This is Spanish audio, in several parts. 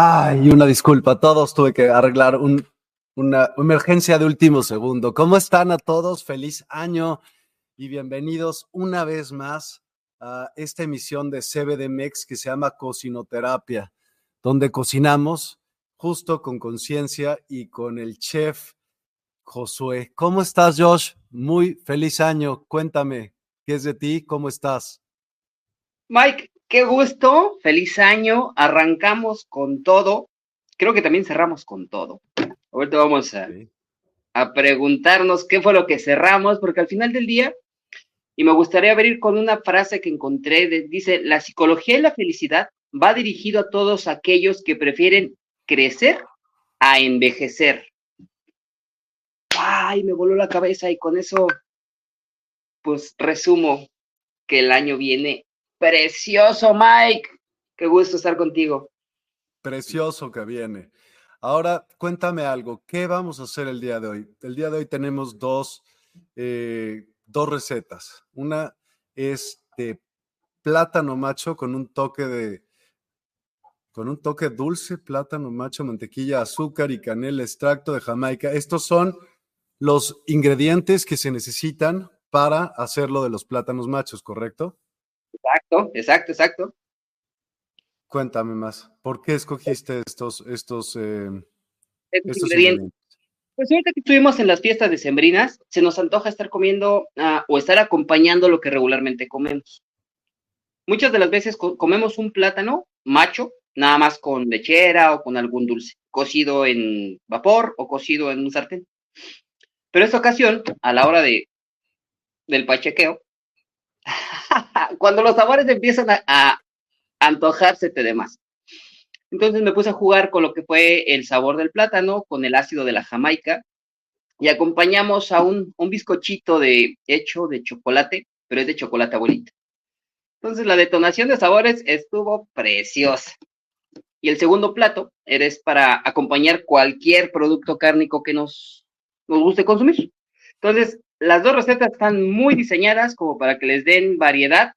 Ay, una disculpa todos, tuve que arreglar una emergencia de último segundo. ¿Cómo están a todos? Feliz año y bienvenidos una vez más a esta emisión de CBDMEX que se llama Cocinoterapia, donde cocinamos justo con conciencia y con el chef Josué. ¿Cómo estás, Josh? Muy feliz año. Cuéntame, ¿qué es de ti? ¿Cómo estás? Mike, Qué gusto, feliz año, arrancamos con todo. Creo que también cerramos con todo. Ahorita vamos a, a preguntarnos qué fue lo que cerramos, porque al final del día, y me gustaría abrir con una frase que encontré, dice, la psicología y la felicidad va dirigido a todos aquellos que prefieren crecer a envejecer. Ay, me voló la cabeza y con eso, pues resumo que el año viene Precioso, Mike. Qué gusto estar contigo. Precioso que viene. Ahora, cuéntame algo. ¿Qué vamos a hacer el día de hoy? El día de hoy tenemos dos, eh, dos recetas. Una es de plátano macho con un toque de, con un toque dulce, plátano macho, mantequilla, azúcar y canela, extracto de Jamaica. Estos son los ingredientes que se necesitan para hacerlo de los plátanos machos, ¿correcto? Exacto, exacto, exacto. Cuéntame más, ¿por qué escogiste estos, estos, eh, ingredientes? Pues ahorita que estuvimos en las fiestas decembrinas, se nos antoja estar comiendo ah, o estar acompañando lo que regularmente comemos. Muchas de las veces comemos un plátano macho, nada más con lechera o con algún dulce, cocido en vapor o cocido en un sartén. Pero esta ocasión, a la hora de, del pachequeo, cuando los sabores empiezan a, antojarse te demás. Entonces me puse a jugar con lo que fue el sabor del plátano, con el ácido de la jamaica, y acompañamos a un, bizcochito de, hecho de chocolate, pero es de chocolate abuelita. Entonces la detonación de sabores estuvo preciosa. Y el segundo plato eres para acompañar cualquier producto cárnico que nos, nos guste consumir. Entonces, las dos recetas están muy diseñadas como para que les den variedad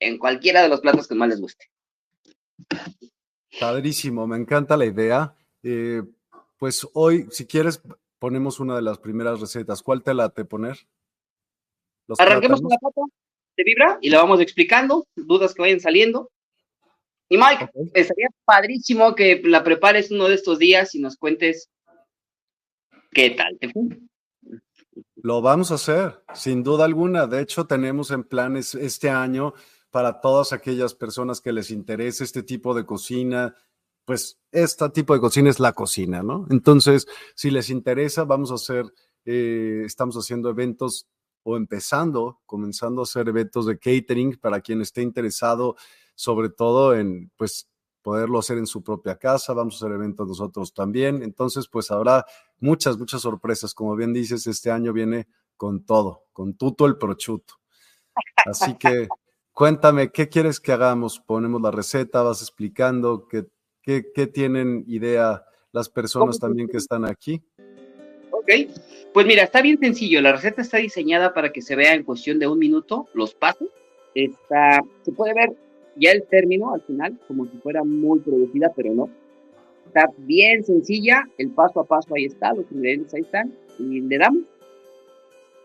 en cualquiera de los platos que más les guste. Padrísimo, me encanta la idea. Eh, pues hoy, si quieres, ponemos una de las primeras recetas. ¿Cuál te late poner? Arranquemos con la pata de vibra y la vamos explicando, dudas que vayan saliendo. Y Mike, estaría padrísimo que la prepares uno de estos días y nos cuentes qué tal te fue. Lo vamos a hacer, sin duda alguna. De hecho, tenemos en planes este año para todas aquellas personas que les interese este tipo de cocina, pues este tipo de cocina es la cocina, ¿no? Entonces, si les interesa, vamos a hacer, eh, estamos haciendo eventos o empezando, comenzando a hacer eventos de catering para quien esté interesado, sobre todo en, pues, poderlo hacer en su propia casa. Vamos a hacer eventos nosotros también. Entonces, pues habrá muchas, muchas sorpresas. Como bien dices, este año viene con todo, con tuto el prochuto. Así que cuéntame, ¿qué quieres que hagamos? Ponemos la receta, vas explicando qué, qué, tienen idea las personas también que están aquí. Ok, pues mira, está bien sencillo. La receta está diseñada para que se vea en cuestión de un minuto los pasos. Está, se puede ver ya el término al final, como si fuera muy producida, pero no. Está bien sencilla, el paso a paso ahí está, los ingredientes ahí están, y le damos.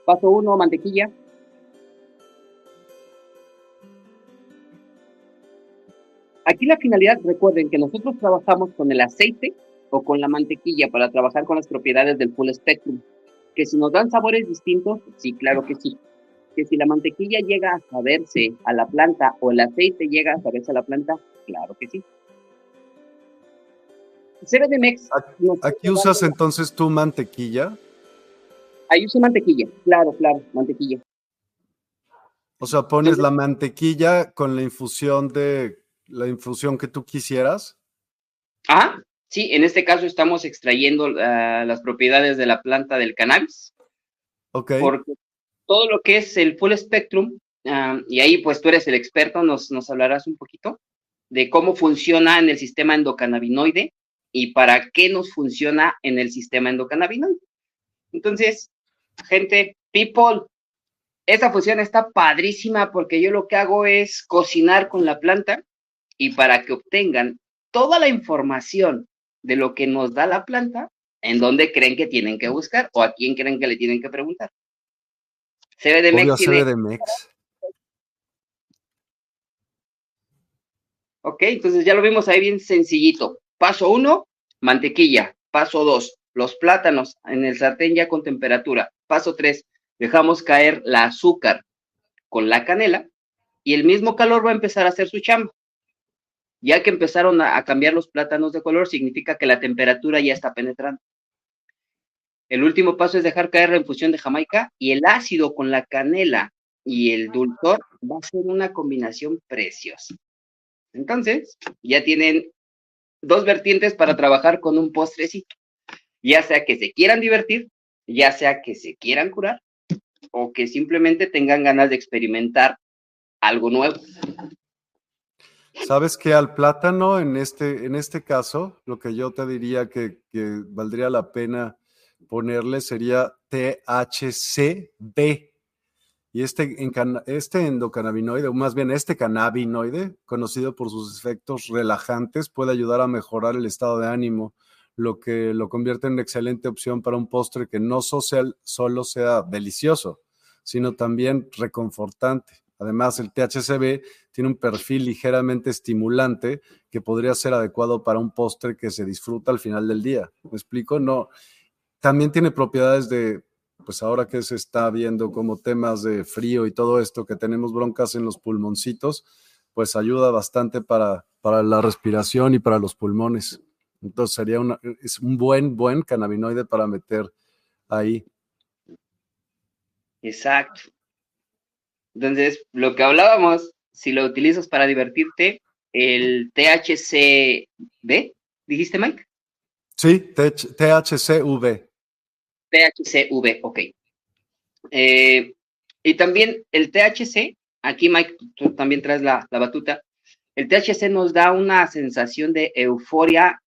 Paso uno, mantequilla. Aquí la finalidad, recuerden que nosotros trabajamos con el aceite o con la mantequilla para trabajar con las propiedades del full spectrum. Que si nos dan sabores distintos, sí, claro que sí que si la mantequilla llega a saberse a la planta o el aceite llega a saberse a la planta, claro que sí. CBDMEX. Aquí, aquí usas entonces tu mantequilla. Ahí uso mantequilla, claro, claro, mantequilla. O sea, pones la mantequilla con la infusión de la infusión que tú quisieras. Ah, sí, en este caso estamos extrayendo ah, las propiedades de la planta del cannabis. Ok. Porque todo lo que es el full spectrum, ah, y ahí pues tú eres el experto, nos, nos hablarás un poquito de cómo funciona en el sistema endocannabinoide y para qué nos funciona en el sistema endocannabinoide. Entonces, gente, people, esa función está padrísima porque yo lo que hago es cocinar con la planta y para que obtengan toda la información de lo que nos da la planta, en dónde creen que tienen que buscar o a quién creen que le tienen que preguntar. CBDMEX tiene... Ok, entonces ya lo vimos ahí bien sencillito. Paso uno, mantequilla. Paso dos, los plátanos en el sartén ya con temperatura. Paso tres, dejamos caer la azúcar con la canela y el mismo calor va a empezar a hacer su chamba. Ya que empezaron a, a cambiar los plátanos de color, significa que la temperatura ya está penetrando. El último paso es dejar caer la infusión de Jamaica y el ácido con la canela y el dulzor va a ser una combinación preciosa. Entonces, ya tienen dos vertientes para trabajar con un postrecito, ya sea que se quieran divertir, ya sea que se quieran curar o que simplemente tengan ganas de experimentar algo nuevo. Sabes que al plátano, en este, en este caso, lo que yo te diría que, que valdría la pena ponerle sería THCB. Y este, este endocannabinoide, o más bien este cannabinoide, conocido por sus efectos relajantes, puede ayudar a mejorar el estado de ánimo, lo que lo convierte en una excelente opción para un postre que no solo sea delicioso, sino también reconfortante. Además, el THCB tiene un perfil ligeramente estimulante que podría ser adecuado para un postre que se disfruta al final del día. ¿Me explico? No, también tiene propiedades de, pues ahora que se está viendo como temas de frío y todo esto, que tenemos broncas en los pulmoncitos, pues ayuda bastante para, para la respiración y para los pulmones. Entonces sería una, es un buen, buen cannabinoide para meter ahí. Exacto. Entonces, lo que hablábamos, si lo utilizas para divertirte, el THCV, dijiste Mike? Sí, THCV. THCV, ok. Eh, y también el THC, aquí Mike, tú también traes la, la batuta, el THC nos da una sensación de euforia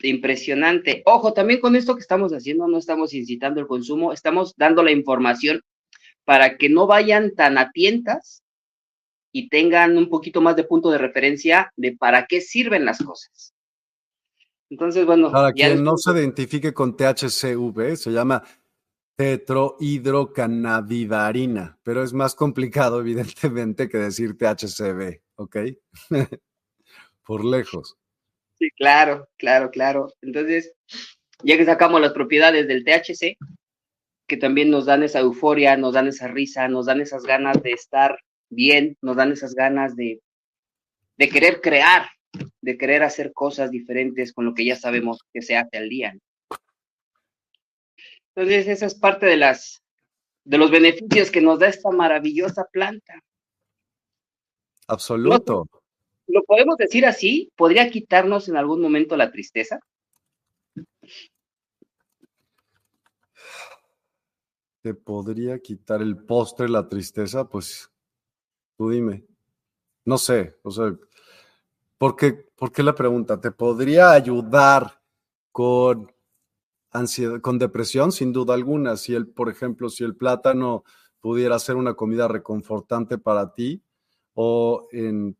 impresionante. Ojo, también con esto que estamos haciendo, no estamos incitando el consumo, estamos dando la información para que no vayan tan a tientas y tengan un poquito más de punto de referencia de para qué sirven las cosas. Entonces, bueno. Para quien no se identifique con THCV, se llama tetrohidrocannabidarina, pero es más complicado, evidentemente, que decir THCV, ¿ok? Por lejos. Sí, claro, claro, claro. Entonces, ya que sacamos las propiedades del THC, que también nos dan esa euforia, nos dan esa risa, nos dan esas ganas de estar bien, nos dan esas ganas de, de querer crear, de querer hacer cosas diferentes con lo que ya sabemos que se hace al día. Entonces, esa es parte de las de los beneficios que nos da esta maravillosa planta. Absoluto. ¿Lo podemos decir así? ¿Podría quitarnos en algún momento la tristeza? ¿Te podría quitar el postre la tristeza? Pues tú dime. No sé, o sea, ¿por qué, ¿por qué la pregunta? ¿Te podría ayudar con ansiedad, con depresión, sin duda alguna. Si el, por ejemplo, si el plátano pudiera ser una comida reconfortante para ti, o en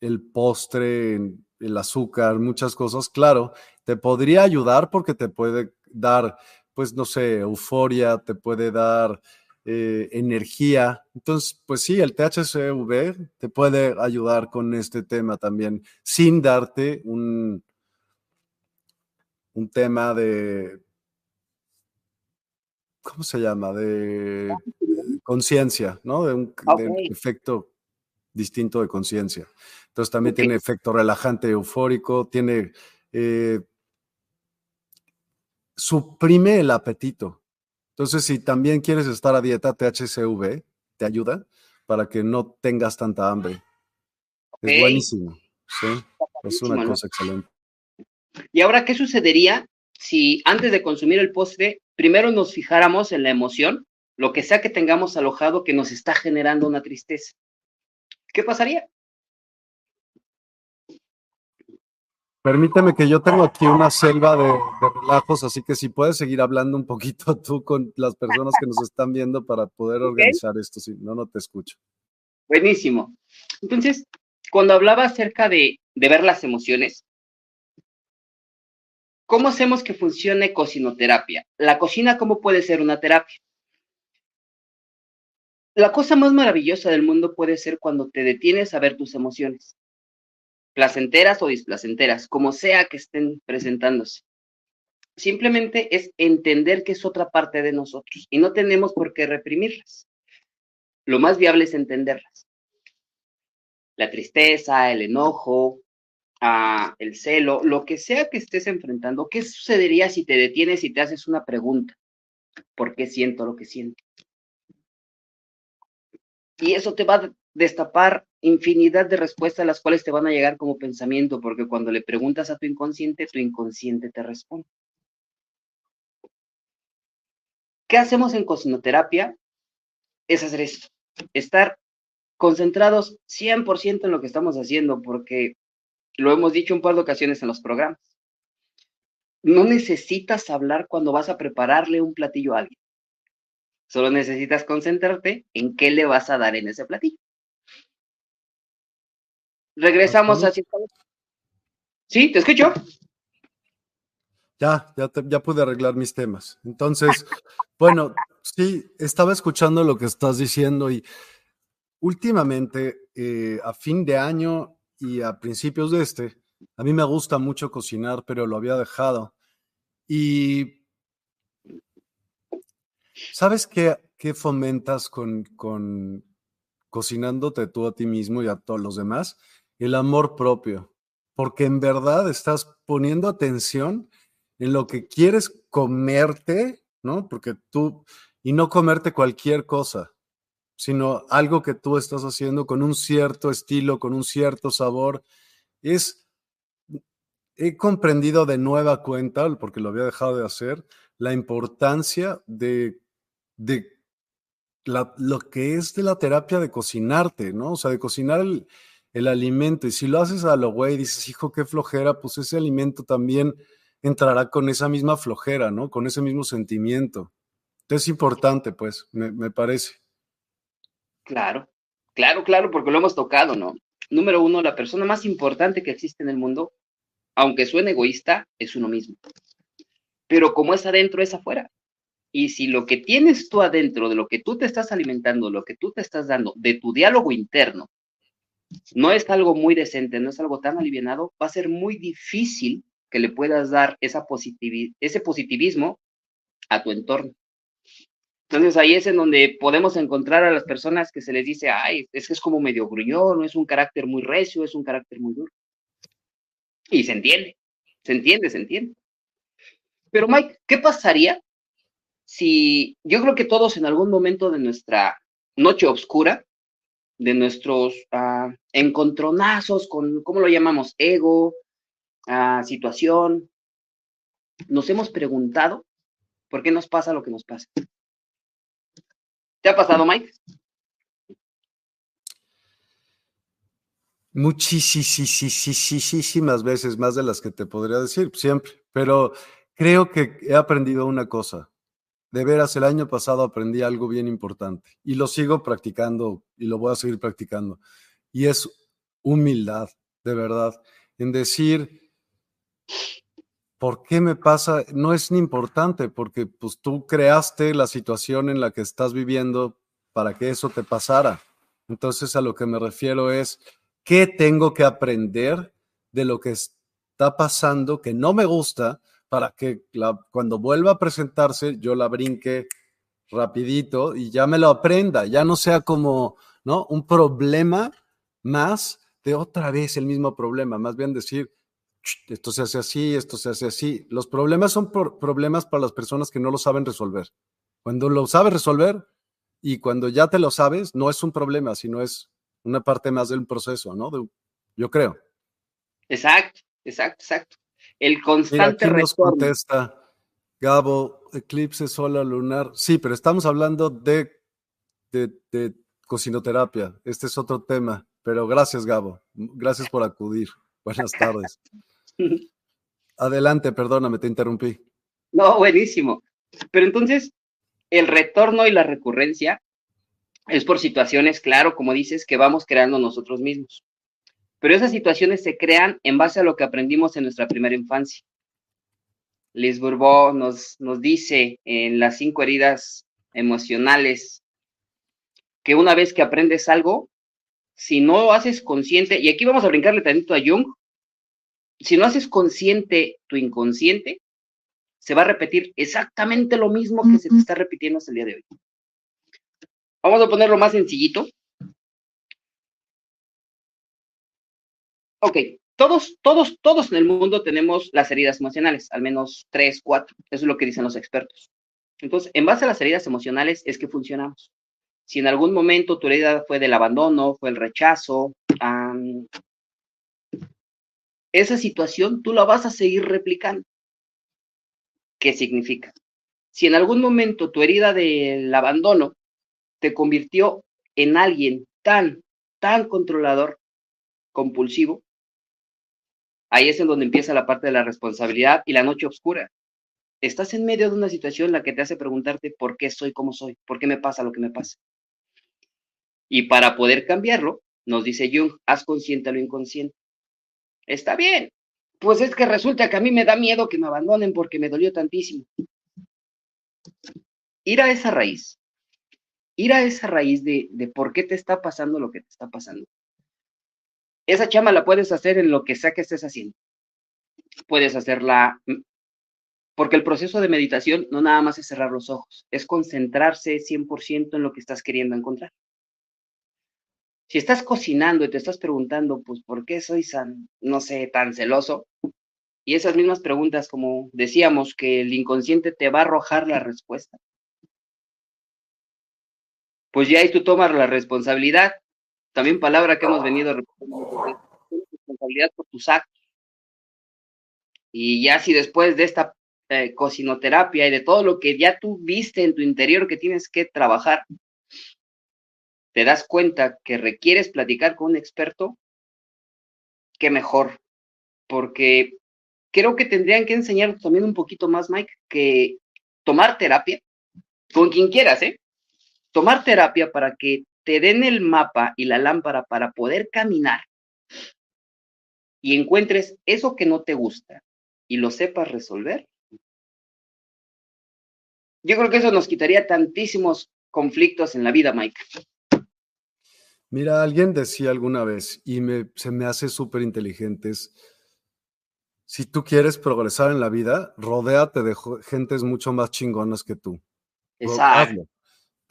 el postre, en el azúcar, muchas cosas, claro, te podría ayudar porque te puede dar, pues no sé, euforia, te puede dar eh, energía. Entonces, pues sí, el THCV te puede ayudar con este tema también, sin darte un, un tema de, ¿cómo se llama? De conciencia, ¿no? De un, efecto distinto de conciencia. Entonces también tiene efecto relajante, eufórico, tiene, eh, suprime el apetito. Entonces, si también quieres estar a dieta, THCV te ayuda para que no tengas tanta hambre. Es buenísimo, ¿sí? Es una cosa excelente. ¿Y ahora qué sucedería si antes de consumir el postre, primero nos fijáramos en la emoción, lo que sea que tengamos alojado que nos está generando una tristeza? ¿Qué pasaría? Permíteme que yo tengo aquí una selva de, relajos, así que si puedes seguir hablando un poquito tú con las personas que nos están viendo para poder organizar esto, si no, no te escucho. Buenísimo. Entonces, cuando hablaba acerca de, de ver las emociones, ¿Cómo hacemos que funcione cocinoterapia? La cocina, ¿cómo puede ser una terapia? La cosa más maravillosa del mundo puede ser cuando te detienes a ver tus emociones, placenteras o displacenteras, como sea que estén presentándose. Simplemente es entender que es otra parte de nosotros y no tenemos por qué reprimirlas. Lo más viable es entenderlas. La tristeza, el enojo, el celo, lo que sea que estés enfrentando, ¿qué sucedería si te detienes y te haces una pregunta? ¿Por qué siento lo que siento? Y eso te va a destapar infinidad de respuestas, las cuales te van a llegar como pensamiento, porque cuando le preguntas a tu inconsciente, tu inconsciente te responde. ¿Qué hacemos en cocinoterapia? Es hacer esto, estar concentrados 100% en lo que estamos haciendo, porque lo hemos dicho un par de ocasiones en los programas. No necesitas hablar cuando vas a prepararle un platillo a alguien. Solo necesitas concentrarte en qué le vas a dar en ese platillo. Regresamos a... Sí, te escucho. Ya, ya, ya pude arreglar mis temas. Entonces, bueno, sí, estaba escuchando lo que estás diciendo y últimamente, eh, a fin de año, y a principios de este, a mí me gusta mucho cocinar, pero lo había dejado. Y ¿sabes qué, qué fomentas con, con cocinándote tú a ti mismo y a todos los demás? El amor propio, porque en verdad estás poniendo atención en lo que quieres comerte, ¿no? Porque tú, y no comerte cualquier cosa, sino algo que tú estás haciendo con un cierto estilo, con un cierto sabor. Es, he comprendido de nueva cuenta, porque lo había dejado de hacer, la importancia de, de lo que es de la terapia de cocinarte, ¿no? O sea, de cocinar el, el alimento. Y si lo haces a lo güey, dices, hijo, qué flojera, pues ese alimento también entrará con esa misma flojera, ¿no? Con ese mismo sentimiento. Es importante, pues, me, me parece. Claro, claro, claro, porque lo hemos tocado, ¿no? Número uno, la persona más importante que existe en el mundo, aunque suene egoísta, es uno mismo. Pero como es adentro, es afuera. Y si lo que tienes tú adentro, de lo que tú te estás alimentando, lo que tú te estás dando, de tu diálogo interno, no es algo muy decente, no es algo tan alivianado, va a ser muy difícil que le puedas dar esa ese positivismo a tu entorno. Entonces ahí es en donde podemos encontrar a las personas que se les dice, ay, es que es como medio gruñón, es un carácter muy recio, es un carácter muy duro. Y se entiende, se entiende, se entiende. Pero Mike, ¿qué pasaría si yo creo que todos en algún momento de nuestra noche oscura, de nuestros uh, encontronazos con, ¿cómo lo llamamos? Ego, uh, situación, nos hemos preguntado por qué nos pasa lo que nos pasa. ¿Te ha pasado, Mike? Muchísimas veces, más de las que te podría decir, siempre. Pero creo que he aprendido una cosa. De veras, el año pasado aprendí algo bien importante y lo sigo practicando y lo voy a seguir practicando. Y es humildad, de verdad, en decir, ¿por qué me pasa? No es ni importante porque pues tú creaste la situación en la que estás viviendo para que eso te pasara. Entonces a lo que me refiero es, ¿qué tengo que aprender de lo que está pasando que no me gusta para que cuando vuelva a presentarse yo la brinque rapidito y ya me lo aprenda, ya no sea como, ¿no? Un problema más de otra vez el mismo problema, más bien decir, esto se hace así, esto se hace así. Los problemas son problemas para las personas que no lo saben resolver. Cuando lo sabes resolver y cuando ya te lo sabes, no es un problema, sino es una parte más del proceso, ¿no? yo creo. Exacto, exacto, exacto el constante Mira, nos contesta Gabo, eclipse solar lunar. Sí, pero estamos hablando de, de, cocinoterapia. Este es otro tema. Pero gracias, Gabo. Gracias por acudir. Buenas tardes. Adelante, perdóname, te interrumpí. No, buenísimo. Pero entonces, el retorno y la recurrencia es por situaciones, claro, como dices, que vamos creando nosotros mismos. Pero esas situaciones se crean en base a lo que aprendimos en nuestra primera infancia. Liz Bourbeau nos, nos dice en las cinco heridas emocionales que una vez que aprendes algo, si no haces consciente, y aquí vamos a brincarle tantito a Jung, si no haces consciente tu inconsciente, se va a repetir exactamente lo mismo que se te está repitiendo hasta el día de hoy. Vamos a ponerlo más sencillito. Ok, todos, todos, todos en el mundo tenemos las heridas emocionales, al menos tres, cuatro. Eso es lo que dicen los expertos. Entonces, en base a las heridas emocionales es que funcionamos. Si en algún momento tu herida fue del abandono, fue el rechazo, esa situación tú la vas a seguir replicando. ¿Qué significa? Si en algún momento tu herida del abandono te convirtió en alguien tan, tan controlador, compulsivo, Ahí es en donde empieza la parte de la responsabilidad y la noche oscura. Estás en medio de una situación en la que te hace preguntarte por qué soy como soy, por qué me pasa lo que me pasa. Y para poder cambiarlo, nos dice Jung, haz consciente lo inconsciente. Está bien. Pues es que resulta que a mí me da miedo que me abandonen porque me dolió tantísimo. Ir a esa raíz, ir a esa raíz de, de por qué te está pasando lo que te está pasando esa chama la puedes hacer en lo que sea que estés haciendo. Puedes hacerla, mm, porque el proceso de meditación no nada más es cerrar los ojos, es concentrarse 100% en lo que estás queriendo encontrar. Si estás cocinando y te estás preguntando, pues, ¿por qué soy no sé, tan celoso? Y esas mismas preguntas, como decíamos, que el inconsciente te va a arrojar la respuesta. Pues ya ahí tú tomas la responsabilidad también palabra que hemos venido responsabilidad por tus actos. Y ya si después de esta eh, cocinoterapia y de todo lo que ya tú viste en tu interior que tienes que trabajar, te das cuenta que requieres platicar con un experto, qué mejor, porque creo que tendrían que enseñar también un poquito más, Mike, que tomar terapia, con quien quieras, ¿eh? Tomar terapia para que te den el mapa y la lámpara para poder caminar y encuentres eso que no te gusta y lo sepas resolver, yo creo que eso nos quitaría tantísimos conflictos en la vida, Mike. Mira, alguien decía alguna vez, y me, se me hace súper inteligente, si tú quieres progresar en la vida, rodéate de gentes mucho más chingonas que tú. Exacto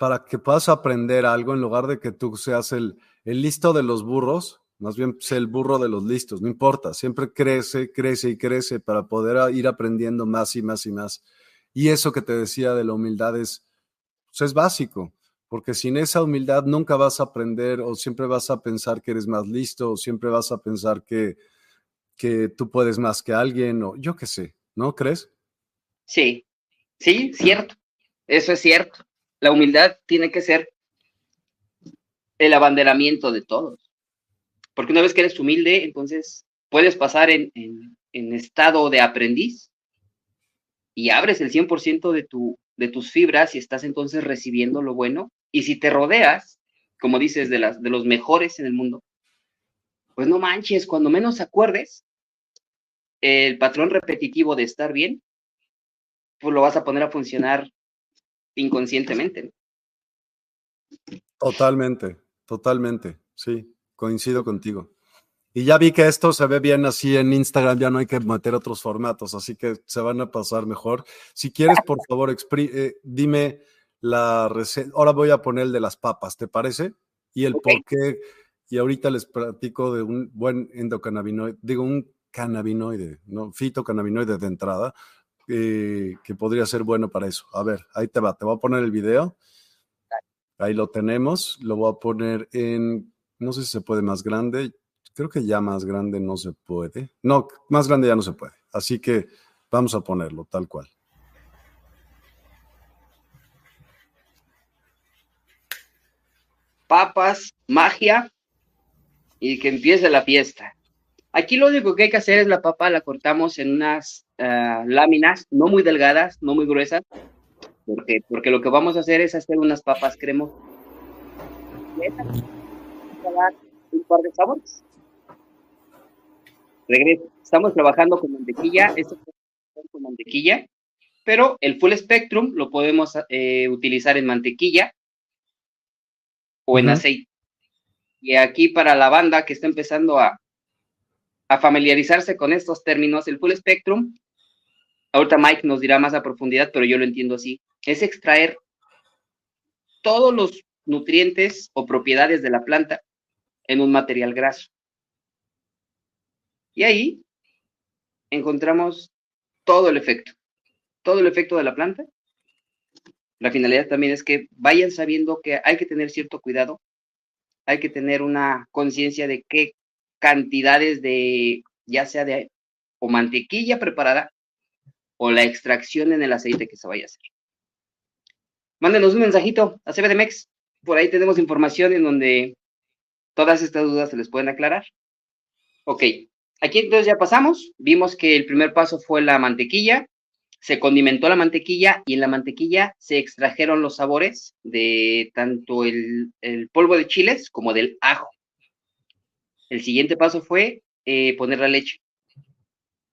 para que puedas aprender algo en lugar de que tú seas el, listo de los burros, más bien sé el burro de los listos, no importa, siempre crece, crece y crece para poder ir aprendiendo más y más y más. Y eso que te decía de la humildad es, pues, es básico, porque sin esa humildad nunca vas a aprender o siempre vas a pensar que eres más listo o siempre vas a pensar que, que tú puedes más que alguien o yo qué sé, ¿no crees? Sí, sí, cierto, eso es cierto. La humildad tiene que ser el abanderamiento de todos. Porque una vez que eres humilde, entonces puedes pasar en, estado de aprendiz y abres el 100% de, tu, de tus fibras y estás entonces recibiendo lo bueno. Y si te rodeas, como dices, de, las, de los mejores en el mundo, pues no manches, cuando menos acuerdes, el patrón repetitivo de estar bien, pues lo vas a poner a funcionar inconscientemente. Totalmente. Totalmente, sí, coincido contigo. Y ya vi que esto se ve bien así en Instagram, ya no hay que meter otros formatos, así que se van a pasar mejor. Si quieres, por favor, eh, dime la receta. Ahora voy a poner el de las papas, ¿te parece? Y el por qué. Y ahorita les platico de un buen endocannabinoide, digo, un cannabinoide, ¿no? Fitocannabinoide de entrada, eh, que podría ser bueno para eso. A ver, ahí te va, te voy a poner el video Ahí lo tenemos. Lo voy a poner en, no sé si se puede más grande. Creo que ya más grande no se puede. No, más grande ya no se puede. Así que vamos a ponerlo tal cual. Papas, magia y que empiece la fiesta. Aquí lo único que hay que hacer es la papa la cortamos en unas ah, láminas no muy delgadas, no muy gruesas, porque, porque lo que vamos a hacer es hacer unas papas cremosas. Un par de sabores. Regreso. Estamos trabajando con mantequilla, esto con mantequilla, pero el full spectrum lo podemos eh, utilizar en mantequilla o en aceite. Y aquí para la banda que está empezando a, a familiarizarse con estos términos, el full spectrum, ahorita Mike nos dirá más a profundidad, pero yo lo entiendo así es extraer todos los nutrientes o propiedades de la planta en un material graso. Y ahí encontramos todo el efecto, todo el efecto de la planta. La finalidad también es que vayan sabiendo que hay que tener cierto cuidado, hay que tener una conciencia de qué cantidades de, ya sea de o mantequilla preparada o la extracción en el aceite que se vaya a hacer mándenos un mensajito a CBDMEX. Por ahí tenemos información en donde todas estas dudas se les pueden aclarar. Ok, aquí entonces ya pasamos. Vimos que el primer paso fue la mantequilla. Se condimentó la mantequilla y en la mantequilla se extrajeron los sabores de tanto el, polvo de chiles como del ajo. El siguiente paso fue eh, poner la leche,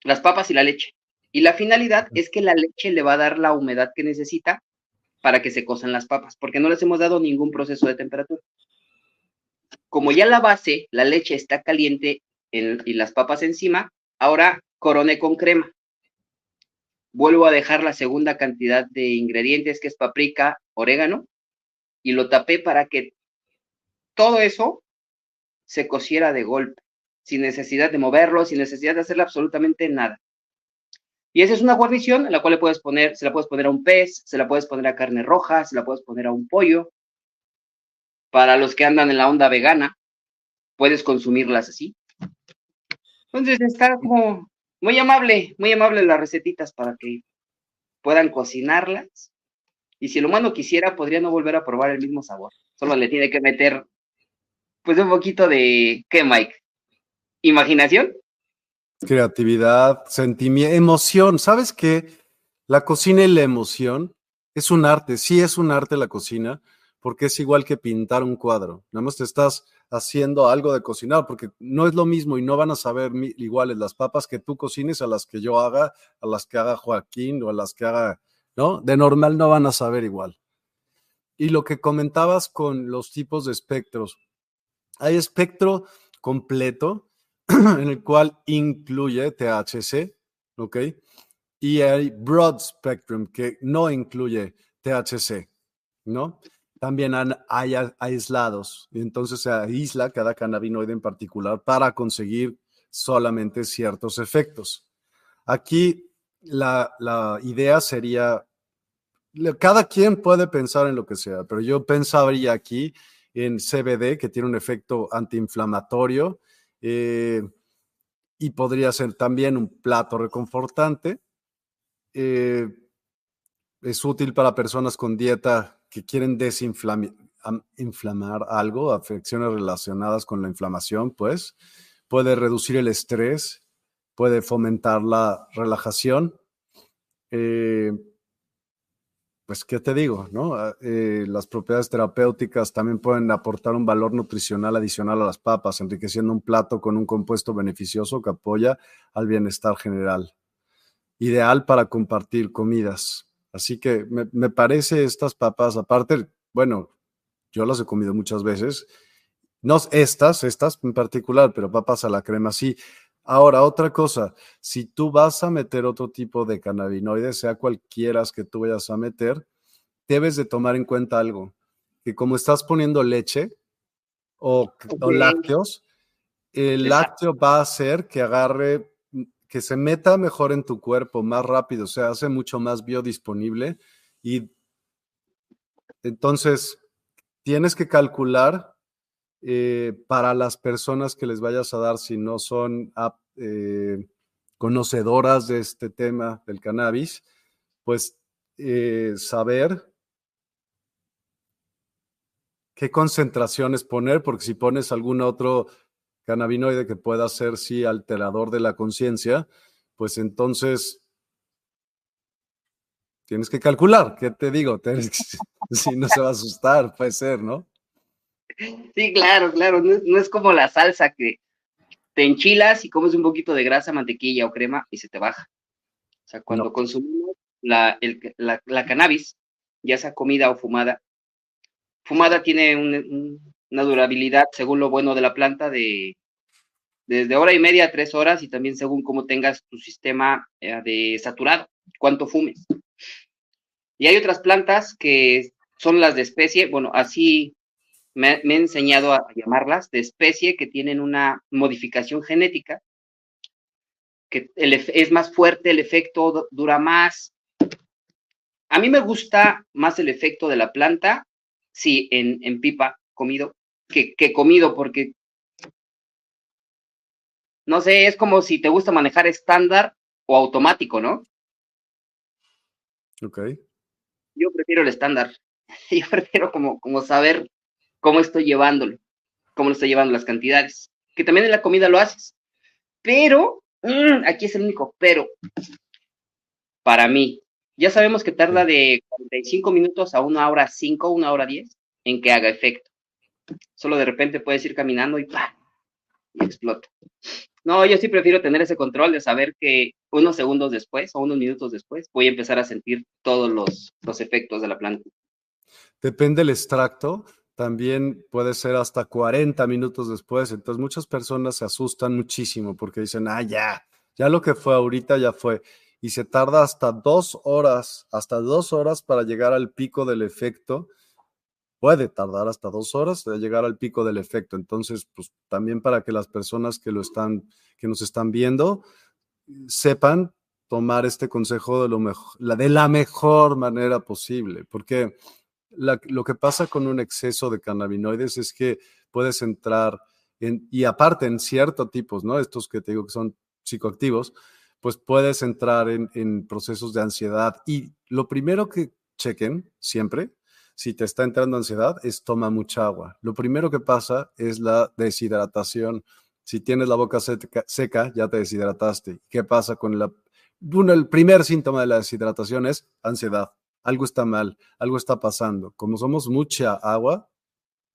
las papas y la leche. Y la finalidad es que la leche le va a dar la humedad que necesita para que se cosan las papas, porque no les hemos dado ningún proceso de temperatura. Como ya la base, la leche está caliente y las papas encima, ahora coroné con crema. Vuelvo a dejar la segunda cantidad de ingredientes, que es paprika, orégano, y lo tapé para que todo eso se cociera de golpe, sin necesidad de moverlo, sin necesidad de hacerle absolutamente nada. Y esa es una guarnición en la cual puedes poner, se la puedes poner a un pez, se la puedes poner a carne roja, se la puedes poner a un pollo. Para los que andan en la onda vegana, puedes consumirlas así. Entonces está como muy amable, muy amable las recetitas para que puedan cocinarlas. Y si el humano quisiera, podría no volver a probar el mismo sabor. Solo le tiene que meter, pues, un poquito de, ¿qué, Mike? ¿Imaginación? Creatividad, sentimiento, emoción. ¿Sabes qué? La cocina y la emoción es un arte. Sí es un arte la cocina, porque es igual que pintar un cuadro. Nada más te estás haciendo algo de cocinar, porque no es lo mismo y no van a saber iguales las papas que tú cocines a las que yo haga, a las que haga Joaquín o a las que haga, ¿no? De normal no van a saber igual. Y lo que comentabas con los tipos de espectros, hay espectro completo, en el cual incluye THC, ¿ok? Y hay broad spectrum que no incluye THC, ¿no? también hay aislados, y entonces se aísla cada cannabinoide en particular para conseguir solamente ciertos efectos. Aquí la, la idea sería, cada quien puede pensar en lo que sea, pero yo pensaría aquí en CBD, que tiene un efecto antiinflamatorio eh, y podría ser también un plato reconfortante. Eh, es útil para personas con dieta que quieren desinflamar algo, afecciones relacionadas con la inflamación, pues puede reducir el estrés, puede fomentar la relajación. Eh, pues, ¿qué te digo? No? Ah, eh, las propiedades terapéuticas también pueden aportar un valor nutricional adicional a las papas, enriqueciendo un plato con un compuesto beneficioso que apoya al bienestar general. Ideal para compartir comidas. Así que me, me parece estas papas, aparte, bueno, yo las he comido muchas veces, no estas, estas en particular, pero papas a la crema sí. Ahora, otra cosa, si tú vas a meter otro tipo de cannabinoides, sea cualquiera que tú vayas a meter, debes de tomar en cuenta algo, que como estás poniendo leche o, lácteos, el lácteo va a hacer que agarre, que se meta mejor en tu cuerpo más rápido, o sea, hace mucho más biodisponible y entonces tienes que calcular eh, para las personas que les vayas a dar si no son eh, conocedoras de este tema del cannabis, pues eh, saber qué concentraciones poner, porque si pones algún otro cannabinoide que pueda ser, sí, alterador de la conciencia, pues entonces tienes que calcular, ¿qué te digo? si no se va a asustar, puede ser, ¿no? Sí, claro, claro. No es, como la salsa que te enchilas y comes un poquito de grasa, mantequilla o crema y se te baja. O sea, cuando consumimos la, cannabis, ya sea comida o fumada, fumada tiene una durabilidad, según lo bueno de la planta, de desde hora y media a tres horas y también según cómo tengas tu sistema eh, de saturado, cuánto fumes. Y hay otras plantas que son las de especie, bueno, así me, he enseñado a llamarlas, de especie que tienen una modificación genética, que es más fuerte, el efecto dura más. A mí me gusta más el efecto de la planta, sí, en, pipa, comido, que, que comido, porque no sé, es como si te gusta manejar estándar o automático, ¿no? Ok. Yo prefiero el estándar. Yo prefiero como, como saber cómo estoy llevándolo, cómo lo estoy llevando las cantidades, que también en la comida lo haces. Pero, mm, aquí es el único pero, para mí, ya sabemos que tarda de 45 minutos a una hora 5, una hora 10 en que haga efecto. Solo de repente puedes ir caminando y ¡pam! y explota. No, yo sí prefiero tener ese control de saber que unos segundos después o unos minutos después voy a empezar a sentir todos los, los efectos de la planta. Depende del extracto también puede ser hasta 40 minutos después. Entonces muchas personas se asustan muchísimo porque dicen, ah, ya, ya lo que fue ahorita ya fue. Y se tarda hasta dos horas, hasta dos horas para llegar al pico del efecto. Puede tardar hasta dos horas de llegar al pico del efecto. Entonces, pues también para que las personas que lo están, que nos están viendo, sepan tomar este consejo de, lo mejor, de la mejor manera posible. Porque lo que pasa con un exceso de cannabinoides es que puedes entrar en, y aparte en ciertos tipos, ¿no? Estos que te digo que son psicoactivos, pues puedes entrar en, procesos de ansiedad. Y lo primero que chequen siempre, si te está entrando ansiedad, es toma mucha agua. Lo primero que pasa es la deshidratación. Si tienes la boca seca, seca ya te deshidrataste. ¿Qué pasa con la... Bueno, el primer síntoma de la deshidratación es ansiedad algo está mal, algo está pasando. Como somos mucha agua,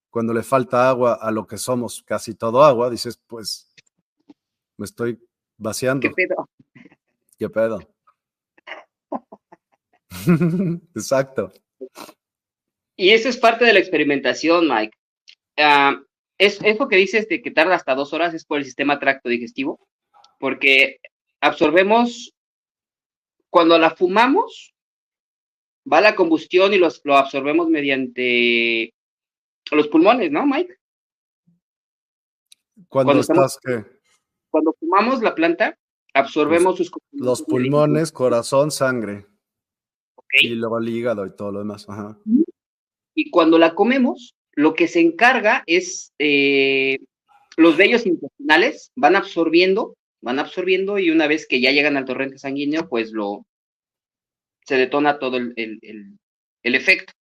cuando le falta agua a lo que somos casi todo agua, dices, pues me estoy vaciando. ¿Qué pedo? ¿Qué pedo? Exacto. Y eso es parte de la experimentación, Mike. Uh, es, eso que dices de que tarda hasta dos horas es por el sistema tracto digestivo, porque absorbemos, cuando la fumamos, va la combustión y los, lo absorbemos mediante los pulmones, ¿no, Mike? Cuando, estás que... Cuando fumamos la planta, absorbemos sus... Los pulmones, corazón, sangre. Y luego el hígado y todo lo demás. Ajá. Y cuando la comemos, lo que se encarga es eh, los vellos intestinales van absorbiendo, van absorbiendo y una vez que ya llegan al torrente sanguíneo, pues lo se detona todo el, el efecto.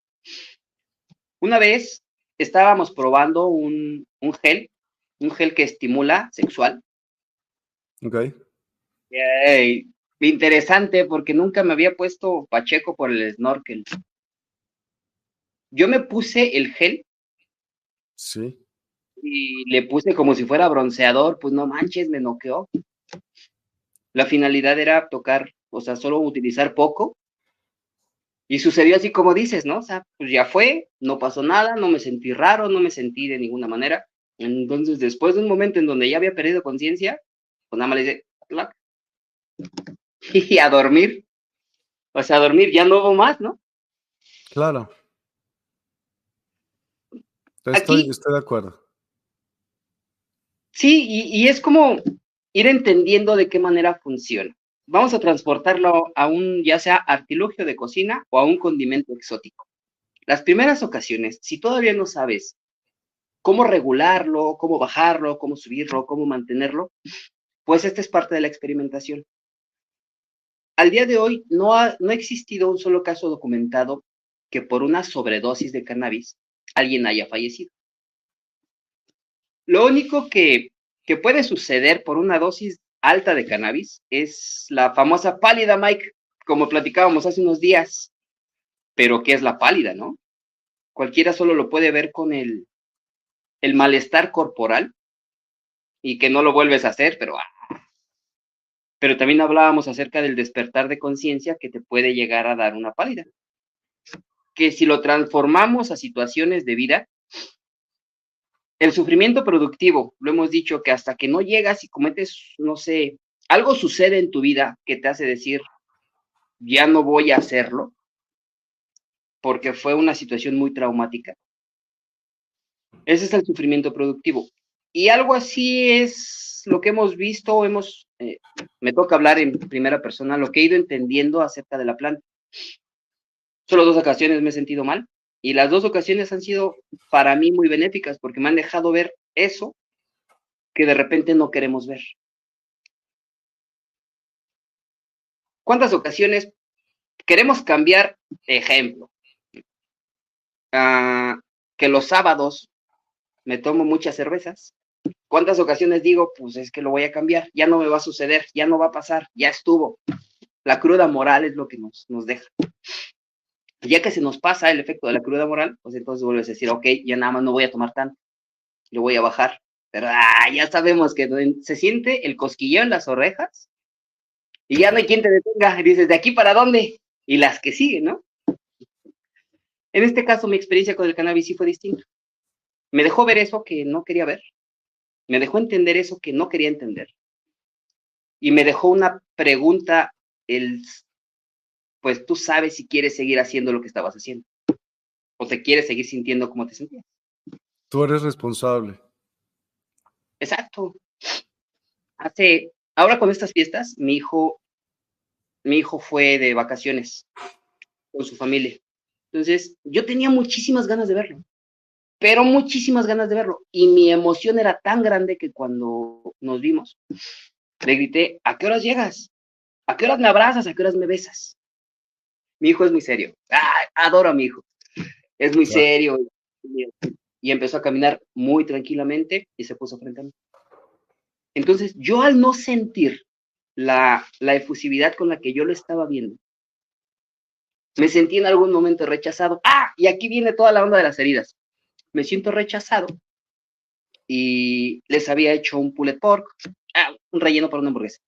Una vez estábamos probando un, gel, un gel que estimula sexual. Ok. interesante porque nunca me había puesto Pacheco por el snorkel. Yo me puse el gel. Sí. Y le puse como si fuera bronceador, pues no manches, me noqueó. La finalidad era tocar, o sea, solo utilizar poco y sucedió así como dices, ¿no? O sea, pues ya fue, no pasó nada, no me sentí raro, no me sentí de ninguna manera. Entonces, después de un momento en donde ya había perdido conciencia, pues nada más le dice, y a dormir. O sea, a dormir, ya no hubo más, ¿no? Claro. Estoy, estoy de acuerdo. Sí, y es como ir entendiendo de qué manera funciona vamos a transportarlo a un ya sea artilugio de cocina o a un condimento exótico. Las primeras ocasiones, si todavía no sabes cómo regularlo, cómo bajarlo, cómo subirlo, cómo mantenerlo, pues esta es parte de la experimentación. Al día de hoy no ha, no ha existido un solo caso documentado que por una sobredosis de cannabis alguien haya fallecido. Lo único que, que puede suceder por una dosis alta de cannabis es la famosa pálida, Mike, como platicábamos hace unos días. Pero ¿qué es la pálida, no? Cualquiera solo lo puede ver con el, el malestar corporal y que no lo vuelves a hacer, pero... Ah. Pero también hablábamos acerca del despertar de conciencia que te puede llegar a dar una pálida. Que si lo transformamos a situaciones de vida, el sufrimiento productivo, lo hemos dicho que hasta que no llegas y cometes, no sé, algo sucede en tu vida que te hace decir, ya no voy a hacerlo, porque fue una situación muy traumática. Ese es el sufrimiento productivo. Y algo así es lo que hemos visto, hemos, eh, me toca hablar en primera persona, lo que he ido entendiendo acerca de la planta. Solo dos ocasiones me he sentido mal, y las dos ocasiones han sido para mí muy benéficas porque me han dejado ver eso que de repente no queremos ver. ¿Cuántas ocasiones queremos cambiar ejemplo? Ah, que los sábados me tomo muchas cervezas. ¿Cuántas ocasiones digo, pues es que lo voy a cambiar, ya no me va a suceder, ya no va a pasar, ya estuvo? La cruda moral es lo que nos, nos deja ya que se nos pasa el efecto de la cruda moral, pues entonces vuelves a decir, ok, ya nada más no voy a tomar tanto, lo voy a bajar. Pero ah, ya sabemos que se siente el cosquilleo en las orejas y ya no hay quien te detenga. Y dices, ¿de aquí para dónde? Y las que siguen, ¿no? En este caso, mi experiencia con el cannabis sí fue distinta. Me dejó ver eso que no quería ver. Me dejó entender eso que no quería entender. Y me dejó una pregunta el pues tú sabes si quieres seguir haciendo lo que estabas haciendo o te quieres seguir sintiendo como te sentías. Tú eres responsable. Exacto. Hace, ahora con estas fiestas, mi hijo, mi hijo fue de vacaciones con su familia. Entonces, yo tenía muchísimas ganas de verlo, pero muchísimas ganas de verlo. Y mi emoción era tan grande que cuando nos vimos, le grité, ¿a qué horas llegas? ¿A qué horas me abrazas? ¿A qué horas me besas? Mi hijo es muy serio. adoro a mi hijo. Es muy serio. Y empezó a caminar muy tranquilamente y se puso frente a mí. Entonces, yo al no sentir la, la efusividad con la que yo lo estaba viendo, me sentí en algún momento rechazado. Ah, y aquí viene toda la onda de las heridas. Me siento rechazado y les había hecho un pulled pork, ah, un relleno para una hamburguesa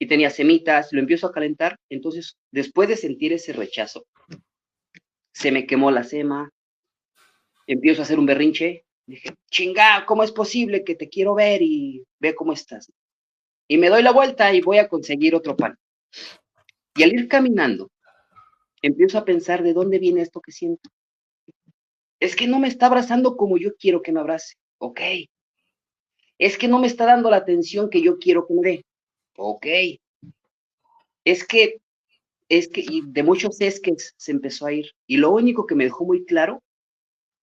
y tenía semitas, lo empiezo a calentar, entonces después de sentir ese rechazo, se me quemó la sema, empiezo a hacer un berrinche, dije, chinga, ¿cómo es posible que te quiero ver y ve cómo estás? Y me doy la vuelta y voy a conseguir otro pan. Y al ir caminando, empiezo a pensar de dónde viene esto que siento. Es que no me está abrazando como yo quiero que me abrace. Ok. Es que no me está dando la atención que yo quiero que me dé. Ok. Es que, es que, y de muchos es que se empezó a ir. Y lo único que me dejó muy claro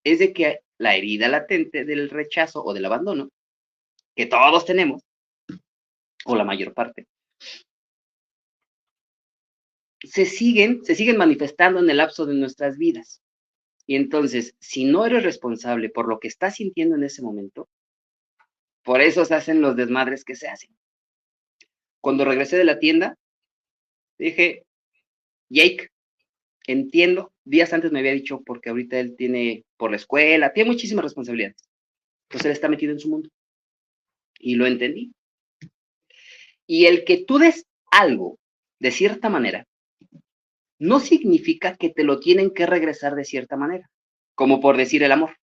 es de que la herida latente del rechazo o del abandono, que todos tenemos, o la mayor parte, se siguen, se siguen manifestando en el lapso de nuestras vidas. Y entonces, si no eres responsable por lo que estás sintiendo en ese momento, por eso se hacen los desmadres que se hacen. Cuando regresé de la tienda, dije, Jake, entiendo, días antes me había dicho, porque ahorita él tiene por la escuela, tiene muchísimas responsabilidades. Entonces él está metido en su mundo. Y lo entendí. Y el que tú des algo de cierta manera, no significa que te lo tienen que regresar de cierta manera, como por decir el amor.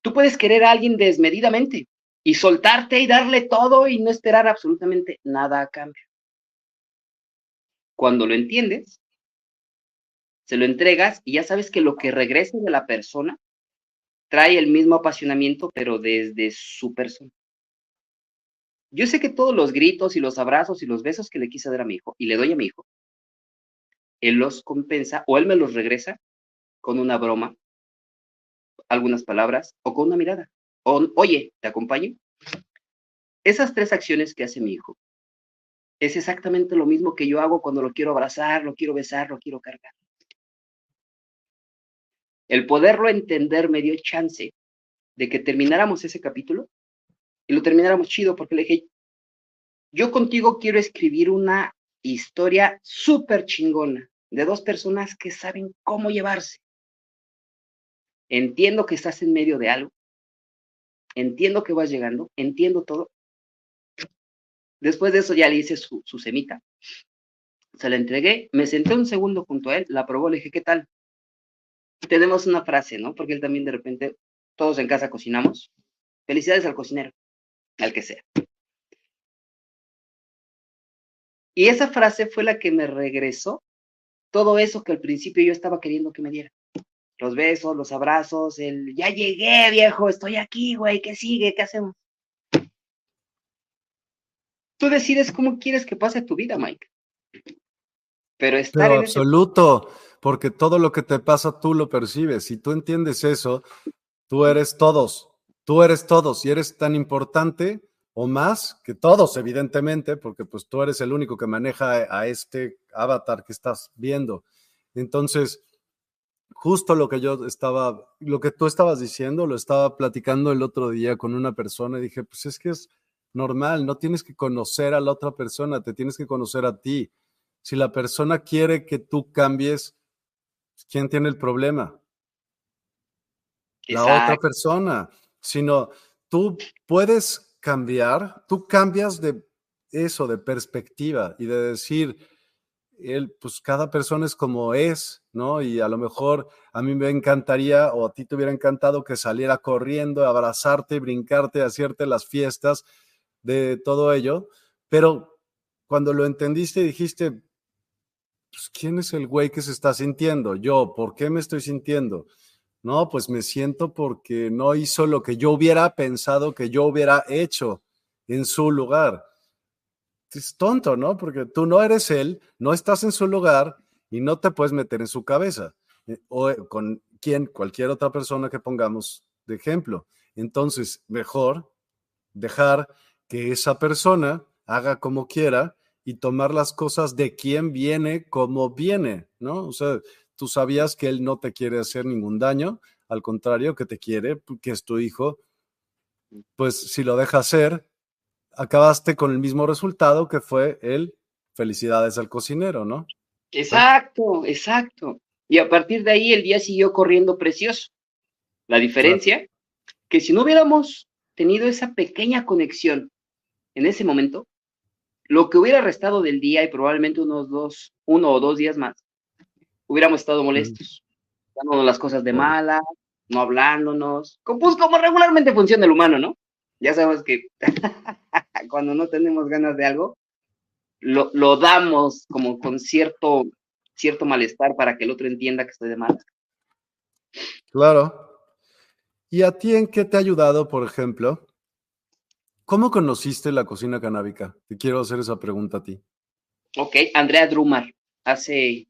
Tú puedes querer a alguien desmedidamente y soltarte y darle todo y no esperar absolutamente nada a cambio. Cuando lo entiendes, se lo entregas y ya sabes que lo que regresa de la persona trae el mismo apasionamiento, pero desde su persona. Yo sé que todos los gritos y los abrazos y los besos que le quise dar a mi hijo y le doy a mi hijo, él los compensa o él me los regresa con una broma, algunas palabras o con una mirada. Oye, ¿te acompaño? Esas tres acciones que hace mi hijo es exactamente lo mismo que yo hago cuando lo quiero abrazar, lo quiero besar, lo quiero cargar. El poderlo entender me dio chance de que termináramos ese capítulo y lo termináramos chido porque le dije, yo contigo quiero escribir una historia súper chingona de dos personas que saben cómo llevarse. Entiendo que estás en medio de algo, entiendo que vas llegando, entiendo todo. Después de eso ya le hice su, su semita, se la entregué, me senté un segundo junto a él, la probó, le dije, ¿qué tal? tenemos una frase, ¿no? Porque él también de repente, todos en casa cocinamos. Felicidades al cocinero, al que sea. Y esa frase fue la que me regresó todo eso que al principio yo estaba queriendo que me diera. Los besos, los abrazos, el ya llegué, viejo, estoy aquí, güey, ¿qué sigue? ¿Qué hacemos? Tú decides cómo quieres que pase tu vida, Mike. Pero estar en absoluto porque todo lo que te pasa tú lo percibes. Si tú entiendes eso, tú eres todos, tú eres todos y eres tan importante o más que todos, evidentemente, porque pues tú eres el único que maneja a este avatar que estás viendo. Entonces, justo lo que yo estaba, lo que tú estabas diciendo, lo estaba platicando el otro día con una persona y dije, pues es que es normal, no tienes que conocer a la otra persona, te tienes que conocer a ti. Si la persona quiere que tú cambies, ¿quién tiene el problema? La otra persona, sino tú puedes cambiar, tú cambias de eso, de perspectiva y de decir, él, pues cada persona es como es, ¿no? Y a lo mejor a mí me encantaría o a ti te hubiera encantado que saliera corriendo, abrazarte, brincarte, hacerte las fiestas de todo ello, pero cuando lo entendiste dijiste, pues, ¿quién es el güey que se está sintiendo? Yo, ¿por qué me estoy sintiendo? No, pues me siento porque no hizo lo que yo hubiera pensado que yo hubiera hecho en su lugar. Es tonto, ¿no? Porque tú no eres él, no estás en su lugar y no te puedes meter en su cabeza. Eh, o eh, con quien, cualquier otra persona que pongamos de ejemplo. Entonces, mejor dejar que esa persona haga como quiera y tomar las cosas de quién viene como viene, ¿no? O sea, tú sabías que él no te quiere hacer ningún daño, al contrario, que te quiere, que es tu hijo, pues si lo deja hacer, acabaste con el mismo resultado que fue el felicidades al cocinero, ¿no? Exacto, exacto. Y a partir de ahí el día siguió corriendo precioso. La diferencia, que si no hubiéramos tenido esa pequeña conexión en ese momento, lo que hubiera restado del día y probablemente unos dos, uno o dos días más, hubiéramos estado molestos, dándonos las cosas de mala, no hablándonos, pues como regularmente funciona el humano, ¿no? Ya sabemos que cuando no tenemos ganas de algo, lo, lo damos como con cierto cierto malestar para que el otro entienda que estoy de mal. Claro. ¿Y a ti en qué te ha ayudado, por ejemplo? ¿Cómo conociste la cocina canábica? Te quiero hacer esa pregunta a ti. Ok, Andrea Drumar, hace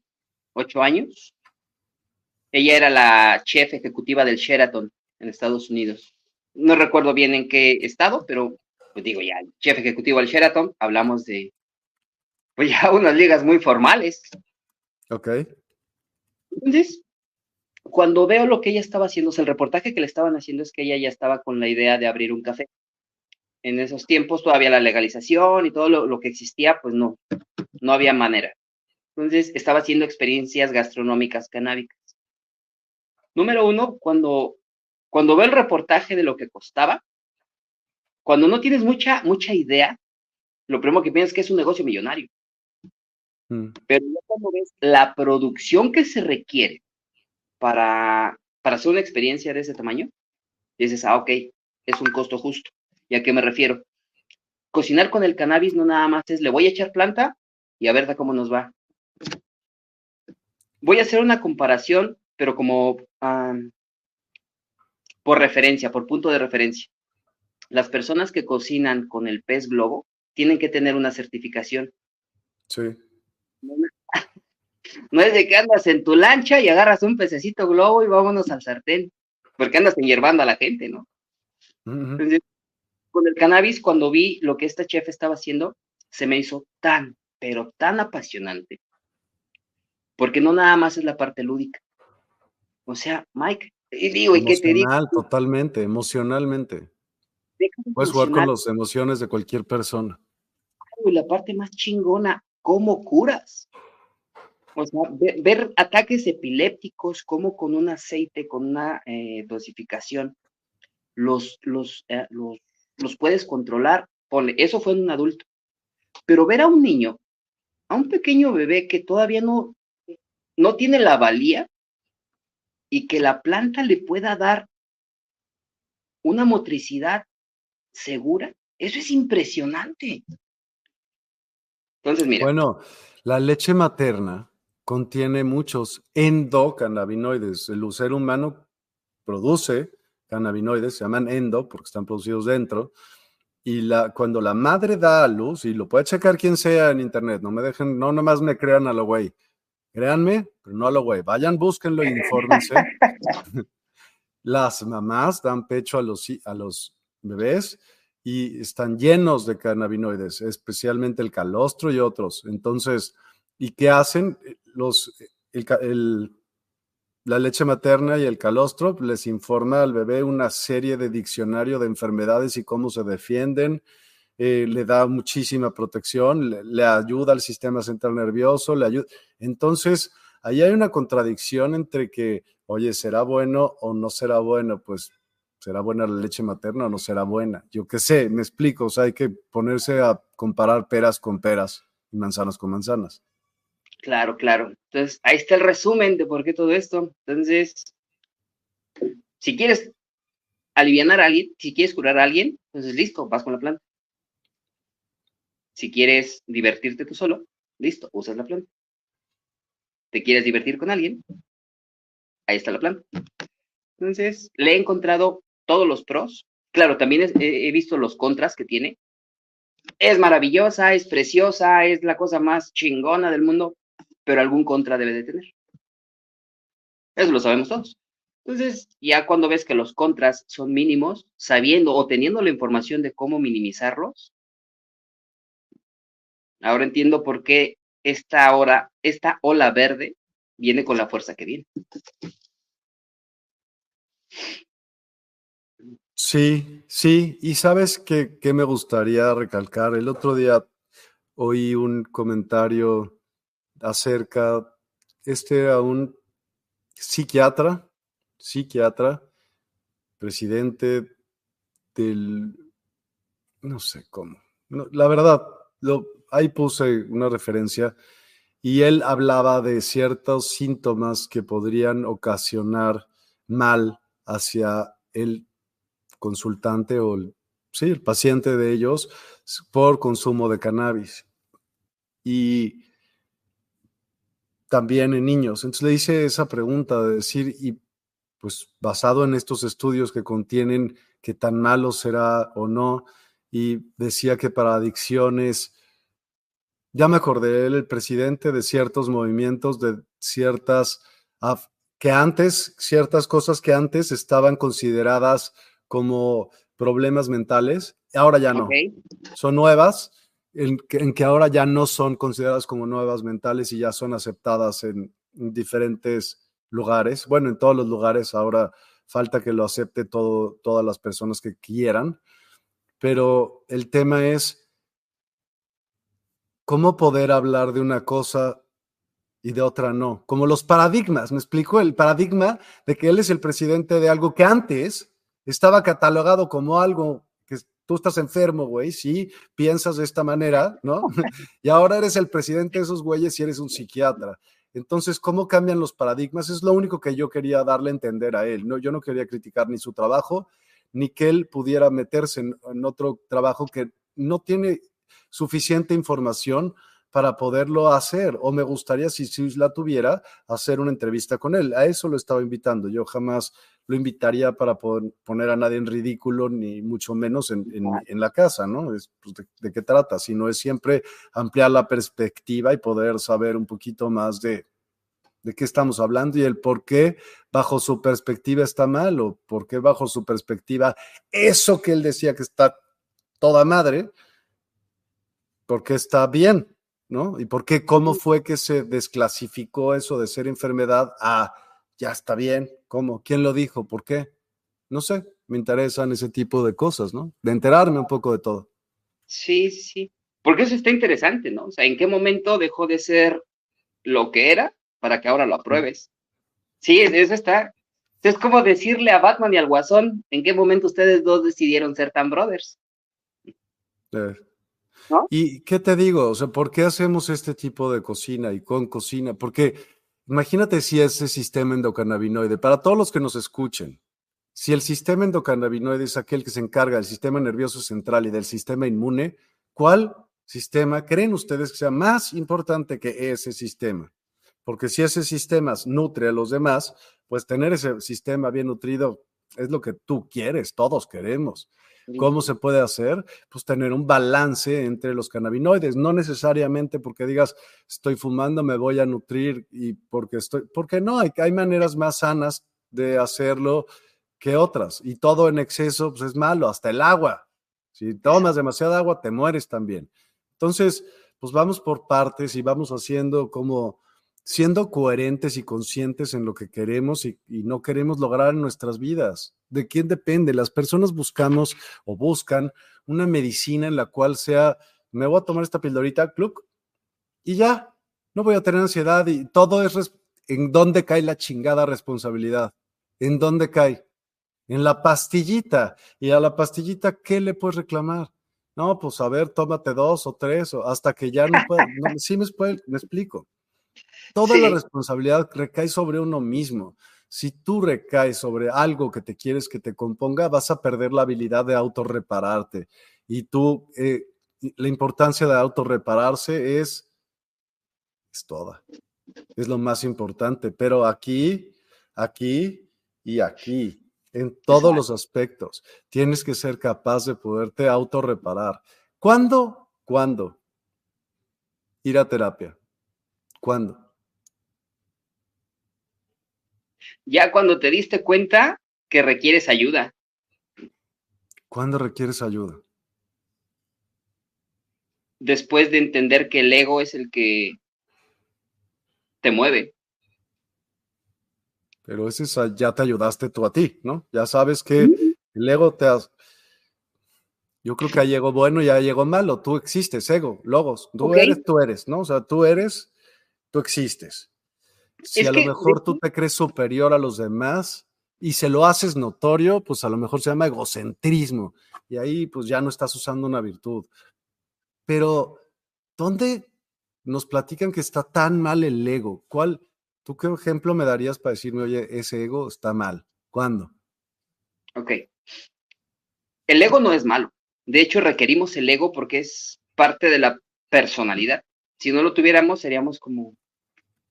ocho años. Ella era la chef ejecutiva del Sheraton en Estados Unidos. No recuerdo bien en qué estado, pero pues digo ya, chef ejecutivo del Sheraton, hablamos de pues ya unas ligas muy formales. Ok. Entonces, cuando veo lo que ella estaba haciendo, el reportaje que le estaban haciendo es que ella ya estaba con la idea de abrir un café. En esos tiempos todavía la legalización y todo lo, que existía, pues no, no había manera. Entonces estaba haciendo experiencias gastronómicas canábicas. Número uno, cuando, cuando veo el reportaje de lo que costaba, cuando no tienes mucha, mucha idea, lo primero que piensas es que es un negocio millonario. Mm. Pero cuando ves la producción que se requiere para, para hacer una experiencia de ese tamaño, dices, ah, ok, es un costo justo. ¿Y a qué me refiero? Cocinar con el cannabis no nada más es, le voy a echar planta y a ver cómo nos va. Voy a hacer una comparación, pero como por referencia, por punto de referencia. Las personas que cocinan con el pez globo tienen que tener una certificación. Sí. No es de que andas en tu lancha y agarras un pececito globo y vámonos al sartén, porque andas enyerbando a la gente, ¿no? con el cannabis, cuando vi lo que esta chef estaba haciendo, se me hizo tan, pero tan apasionante, porque no nada más es la parte lúdica. O sea, Mike, y digo, ¿y qué te digo? Totalmente, emocionalmente. Puedes jugar con las emociones de cualquier persona. Y la parte más chingona, ¿cómo curas? O sea, ver, ataques epilépticos, como con un aceite, con una eh, dosificación, los, los, eh, los, los puedes controlar. Ponle, eso fue en un adulto. Pero ver a un niño, a un pequeño bebé que todavía no, no tiene la valía y que la planta le pueda dar una motricidad segura, eso es impresionante. Entonces, mira. Bueno, la leche materna contiene muchos endocannabinoides. El ser humano produce cannabinoides, se llaman endo porque están producidos dentro. Y la, cuando la madre da a luz, y lo puede checar quien sea en internet, no me dejen, no nomás me crean a lo güey. Créanme, pero no a lo güey. Vayan, búsquenlo y infórmense. Las mamás dan pecho a los, a los bebés y están llenos de cannabinoides, especialmente el calostro y otros. Entonces, ¿y qué hacen? los, la leche materna y el calostro les informa al bebé una serie de diccionario de enfermedades y cómo se defienden, eh, le da muchísima protección, le, ayuda al sistema central nervioso, le ayuda. Entonces, ahí hay una contradicción entre que, oye, ¿será bueno o no será bueno? Pues, ¿será buena la leche materna o no será buena? Yo qué sé, me explico, o sea, hay que ponerse a comparar peras con peras y manzanas con manzanas. Claro, claro. Entonces, ahí está el resumen de por qué todo esto. Entonces, si quieres aliviar a alguien, si quieres curar a alguien, entonces listo, vas con la planta. Si quieres divertirte tú solo, listo, usas la planta. ¿Te quieres divertir con alguien? Ahí está la planta. Entonces, le he encontrado todos los pros. Claro, también he visto los contras que tiene. Es maravillosa, es preciosa, es la cosa más chingona del mundo, pero algún contra debe de tener. Eso lo sabemos todos. Entonces, ya cuando ves que los contras son mínimos, sabiendo o teniendo la información de cómo minimizarlos, ahora entiendo por qué esta hora, esta ola verde viene con la fuerza que viene. Sí, sí, y sabes que, me gustaría recalcar. El otro día oí un comentario acerca, este era un psiquiatra, psiquiatra, presidente del, no sé cómo, la verdad, ahí puse una referencia y él hablaba de ciertos síntomas que podrían ocasionar mal hacia el consultante o el, sí, el paciente de ellos por consumo de cannabis. Y también en niños. Entonces le hice esa pregunta de decir, y pues basado en estos estudios que contienen qué tan malo será o no, y decía que para adicciones, ya me acordé, el presidente de ciertos movimientos, de ciertas, que antes, ciertas cosas que antes estaban consideradas como problemas mentales, ahora ya no. Son nuevas, en que, ahora ya no son consideradas como nuevas mentales y ya son aceptadas en, diferentes lugares. Bueno, en todos los lugares ahora falta que lo acepte todo, todas las personas que quieran, pero el tema es cómo poder hablar de una cosa y de otra no, como los paradigmas, me explico, el paradigma de que él es el presidente de algo que antes estaba catalogado como algo que tú estás enfermo, güey, sí, piensas de esta manera, ¿no? y ahora eres el presidente de esos güeyes y eres un psiquiatra. Entonces, ¿cómo cambian los paradigmas? Es lo único que yo quería darle a entender a él. No, yo no quería criticar ni su trabajo, ni que él pudiera meterse en otro trabajo que no tiene suficiente información para poderlo hacer. O me gustaría, si, si la tuviera, hacer una entrevista con él. A eso lo estaba invitando. Yo jamás lo invitaría para poner a nadie en ridículo, ni mucho menos en, la casa, ¿no? Es, pues, de, qué trata? Si no es siempre ampliar la perspectiva y poder saber un poquito más de, de qué estamos hablando y el por qué bajo su perspectiva está mal o por qué bajo su perspectiva eso que él decía que está toda madre, por qué está bien. ¿no? ¿Y por qué, cómo fue que se desclasificó eso de ser enfermedad a ya está bien? ¿Cómo? ¿Quién lo dijo? ¿Por qué? No sé, me interesan ese tipo de cosas, ¿no? De enterarme un poco de todo. Sí, sí, porque eso está interesante, ¿no? O sea, ¿en qué momento dejó de ser lo que era para que ahora lo apruebes? Sí, eso está. Es como decirle a Batman y al Guasón, ¿en qué momento ustedes dos decidieron ser tan brothers? ¿Y qué te digo? O sea, ¿por qué hacemos este tipo de cocina y con cocina? Porque imagínate si ese sistema endocannabinoide, para todos los que nos escuchen, si el sistema endocannabinoide es aquel que se encarga del sistema nervioso central y del sistema inmune, ¿cuál sistema creen ustedes que sea más importante que ese sistema? Porque si ese sistema nutre a los demás, pues tener ese sistema bien nutrido es lo que tú quieres, todos queremos. ¿Cómo se puede hacer? Pues tener un balance entre los cannabinoides, no necesariamente porque digas, estoy fumando, me voy a nutrir y porque estoy, porque no, hay, hay maneras más sanas de hacerlo que otras y todo en exceso pues es malo, hasta el agua. Si tomas demasiada agua, te mueres también. Entonces, pues vamos por partes y vamos haciendo como siendo coherentes y conscientes en lo que queremos y, no queremos lograr en nuestras vidas. ¿De quién depende? Las personas buscamos o buscan una medicina en la cual sea, me voy a tomar esta pildorita, club, y ya, no voy a tener ansiedad y todo es en dónde cae la chingada responsabilidad. ¿En dónde cae? En la pastillita. Y a la pastillita, ¿qué le puedes reclamar? No, pues a ver, tómate dos o tres, o hasta que ya no pueda. sí me, me explico. Toda la responsabilidad recae sobre uno mismo. Si tú recaes sobre algo que te quieres que te componga, vas a perder la habilidad de autorrepararte. Y tú, eh, la importancia de autorrepararse es, es toda. Es lo más importante. Pero aquí, aquí y aquí, en todos los aspectos, tienes que ser capaz de poderte autorreparar. ¿Cuándo? ¿Cuándo? Ir a terapia. ¿Cuándo? Ya cuando te diste cuenta que requieres ayuda. ¿Cuándo requieres ayuda? Después de entender que el ego es el que te mueve. Pero ese ya te ayudaste tú a ti, ¿no? Ya sabes que el ego te has... Yo creo que hay ego bueno y hay ego malo. Tú existes, ego, logos. Tú eres, tú eres, ¿no? O sea, tú eres tú existes. Si a lo mejor tú te crees superior a los demás y se lo haces notorio, pues a lo mejor se llama egocentrismo y ahí pues ya no estás usando una virtud. Pero, ¿dónde nos platican que está tan mal el ego? ¿Cuál, tú qué ejemplo me darías para decirme, oye, ese ego está mal? ¿Cuándo? Ok. El ego no es malo. De hecho, requerimos el ego porque es parte de la personalidad. Si no lo tuviéramos, seríamos como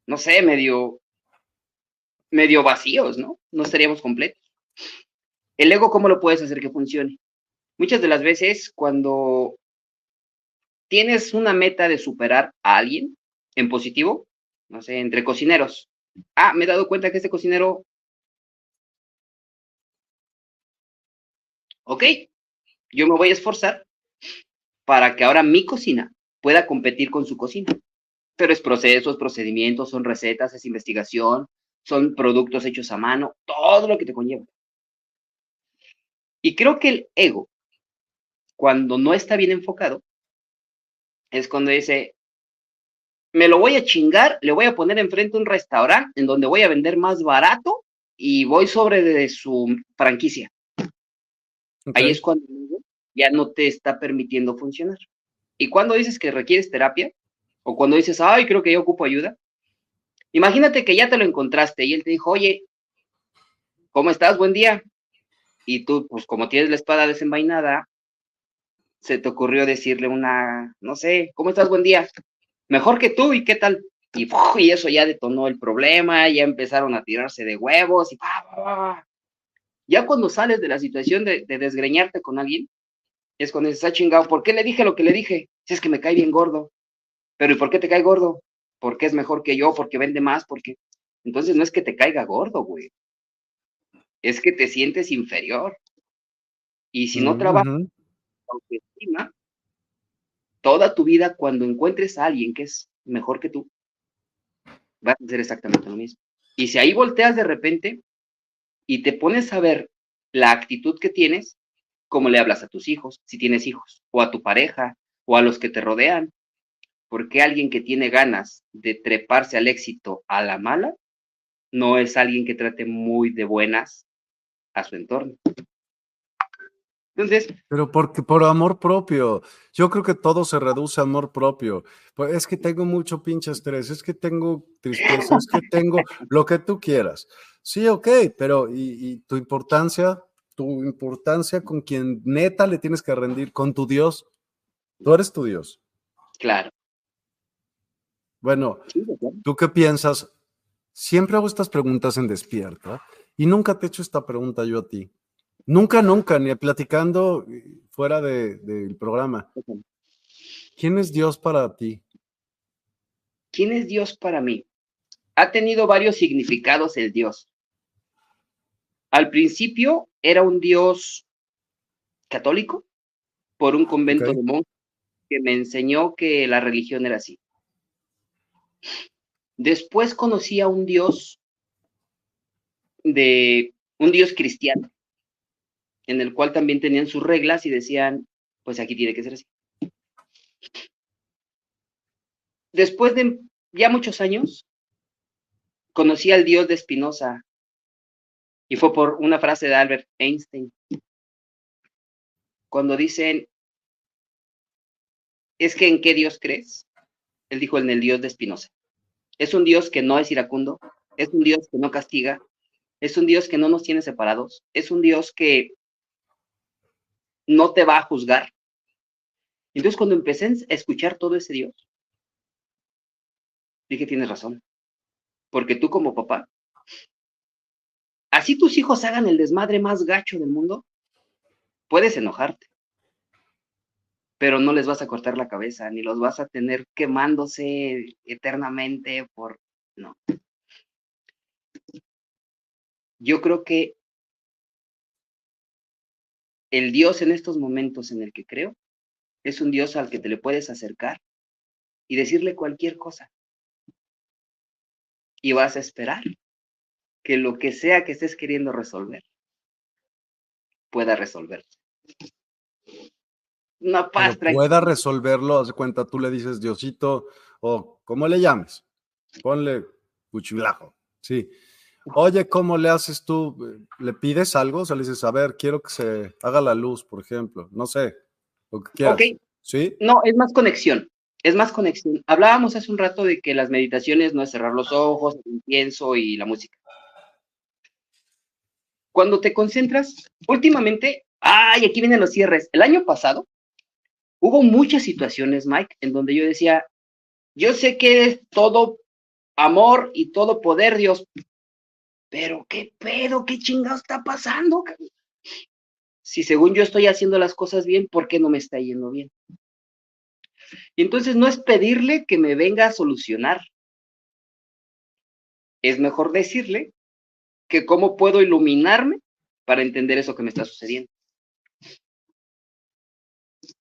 no sé, medio, medio vacíos, ¿no? No estaríamos completos. El ego, ¿cómo lo puedes hacer que funcione? Muchas de las veces cuando tienes una meta de superar a alguien en positivo, no sé, entre cocineros. Ah, me he dado cuenta que este cocinero... Ok, yo me voy a esforzar para que ahora mi cocina pueda competir con su cocina. Pero es procesos, procedimientos, son recetas, es investigación, son productos hechos a mano, todo lo que te conlleva. Y creo que el ego, cuando no está bien enfocado, es cuando dice, me lo voy a chingar, le voy a poner enfrente un restaurante en donde voy a vender más barato y voy sobre de su franquicia. Ahí es cuando ya no te está permitiendo funcionar. Y cuando dices que requieres terapia, o cuando dices, ay, creo que yo ocupo ayuda, imagínate que ya te lo encontraste y él te dijo, oye, ¿cómo estás? Buen día. Y tú, pues como tienes la espada desenvainada, se te ocurrió decirle una, no sé, ¿cómo estás? Buen día. Mejor que tú, ¿y qué tal? Y, y eso ya detonó el problema, ya empezaron a tirarse de huevos y ya cuando sales de la situación de, de desgreñarte con alguien, es cuando dices, ah, chingado, ¿por qué le dije lo que le dije? Si es que me cae bien gordo. Pero ¿y por qué te cae gordo? Porque es mejor que yo, porque vende más, porque... Entonces no es que te caiga gordo, güey. Es que te sientes inferior. Y si no trabajas autoestima, toda tu vida, cuando encuentres a alguien que es mejor que tú, vas a hacer exactamente lo mismo. Y si ahí volteas de repente y te pones a ver la actitud que tienes, cómo le hablas a tus hijos, si tienes hijos, o a tu pareja, o a los que te rodean. Porque alguien que tiene ganas de treparse al éxito a la mala, no es alguien que trate muy de buenas a su entorno. Entonces. Pero porque por amor propio. Yo creo que todo se reduce a amor propio. Pues es que tengo mucho pinche estrés, es que tengo tristeza, es que tengo lo que tú quieras. Sí, ok, pero y tu importancia? tu importancia con quien neta le tienes que rendir, con tu Dios. Tú eres tu Dios. Claro. Bueno, ¿tú qué piensas? Siempre hago estas preguntas en despierta y nunca te he hecho esta pregunta yo a ti. Nunca, nunca, ni platicando fuera del programa. ¿Quién es Dios para ti? ¿Quién es Dios para mí? Ha tenido varios significados el Dios. Al principio era un dios católico por un convento de monjes que me enseñó que la religión era así. Después conocí a un dios de un dios cristiano, en el cual también tenían sus reglas y decían, pues aquí tiene que ser así. Después de ya muchos años, conocí al dios de Spinoza, y fue por una frase de Albert Einstein. Cuando dicen, es que en qué Dios crees? Él dijo en el Dios de Spinoza. Es un Dios que no es iracundo, es un Dios que no castiga, es un Dios que no nos tiene separados, es un Dios que no te va a juzgar. Entonces cuando empecé a escuchar todo ese Dios, dije, tienes razón, porque tú como papá Así tus hijos hagan el desmadre más gacho del mundo, puedes enojarte, pero no les vas a cortar la cabeza, ni los vas a tener quemándose eternamente por... No. Yo creo que el Dios en estos momentos en el que creo es un Dios al que te le puedes acercar y decirle cualquier cosa. Y vas a esperar que lo que sea que estés queriendo resolver pueda resolverse. Una paz Pueda resolverlo, haz cuenta, tú le dices Diosito, o como le llames, ponle cuchilajo, sí. Oye, ¿cómo le haces tú? ¿Le pides algo? O sea, le dices, a ver, quiero que se haga la luz, por ejemplo, no sé, lo que quieras. ¿Sí? No, es más conexión, es más conexión. Hablábamos hace un rato de que las meditaciones no es cerrar los ojos, el incienso y la música cuando te concentras, últimamente, ay, aquí vienen los cierres. El año pasado hubo muchas situaciones, Mike, en donde yo decía, yo sé que todo amor y todo poder, Dios. Pero qué pedo, qué chingado está pasando. Si según yo estoy haciendo las cosas bien, ¿por qué no me está yendo bien? Y entonces no es pedirle que me venga a solucionar. Es mejor decirle que cómo puedo iluminarme para entender eso que me está sucediendo.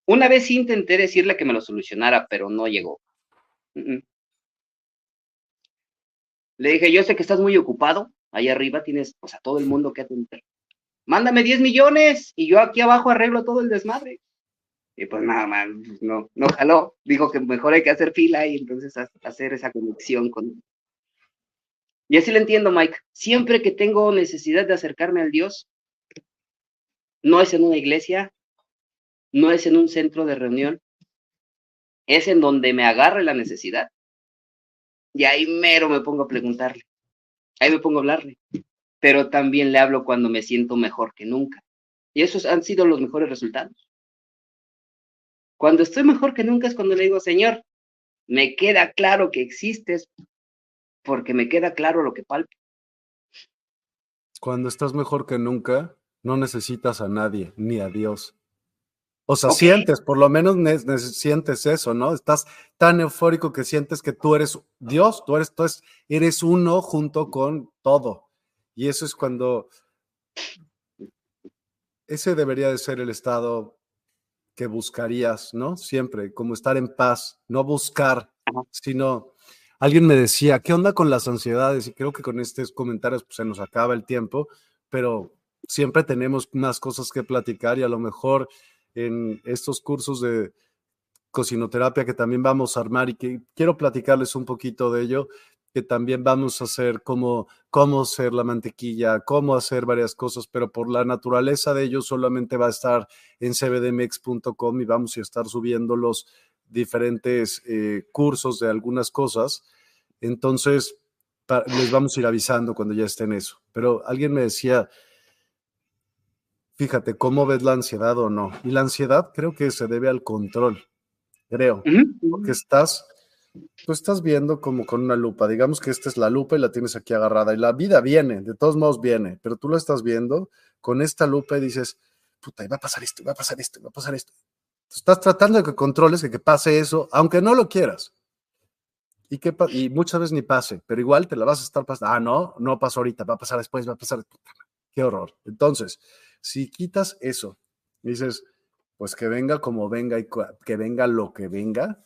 Una vez intenté decirle que me lo solucionara, pero no llegó. Le dije, yo sé que estás muy ocupado, ahí arriba tienes, o sea, todo el mundo que atender. Mándame 10 millones y yo aquí abajo arreglo todo el desmadre. Y pues nada más, no, no jaló. Dijo que mejor hay que hacer fila y entonces hacer esa conexión con... Y así lo entiendo, Mike. Siempre que tengo necesidad de acercarme al Dios, no es en una iglesia, no es en un centro de reunión, es en donde me agarre la necesidad. Y ahí mero me pongo a preguntarle, ahí me pongo a hablarle, pero también le hablo cuando me siento mejor que nunca. Y esos han sido los mejores resultados. Cuando estoy mejor que nunca es cuando le digo, Señor, me queda claro que existes porque me queda claro lo que palpo. Cuando estás mejor que nunca, no necesitas a nadie, ni a Dios. O sea, sientes, por lo menos sientes eso, ¿no? Estás tan eufórico que sientes que tú eres Dios, tú eres, tú eres uno junto con todo. Y eso es cuando ese debería de ser el estado que buscarías, ¿no? Siempre, como estar en paz, no buscar, sino alguien me decía, ¿qué onda con las ansiedades? Y creo que con estos comentarios pues, se nos acaba el tiempo, pero siempre tenemos más cosas que platicar y a lo mejor en estos cursos de cocinoterapia que también vamos a armar y que quiero platicarles un poquito de ello, que también vamos a hacer como cómo hacer la mantequilla, cómo hacer varias cosas, pero por la naturaleza de ello solamente va a estar en cbdmex.com y vamos a estar subiendo los diferentes eh, cursos de algunas cosas. Entonces, les vamos a ir avisando cuando ya estén eso. Pero alguien me decía, fíjate, ¿cómo ves la ansiedad o no? Y la ansiedad creo que se debe al control, creo, porque estás tú estás viendo como con una lupa, digamos que esta es la lupa y la tienes aquí agarrada y la vida viene, de todos modos viene, pero tú la estás viendo con esta lupa y dices, puta, va a pasar esto, va a pasar esto, va a pasar esto. Estás tratando de que controles, de que pase eso, aunque no lo quieras. Y, que, y muchas veces ni pase, pero igual te la vas a estar pasando. Ah, no, no pasó ahorita, va a pasar después, va a pasar. qué horror. Entonces, si quitas eso, dices, pues que venga como venga y que venga lo que venga,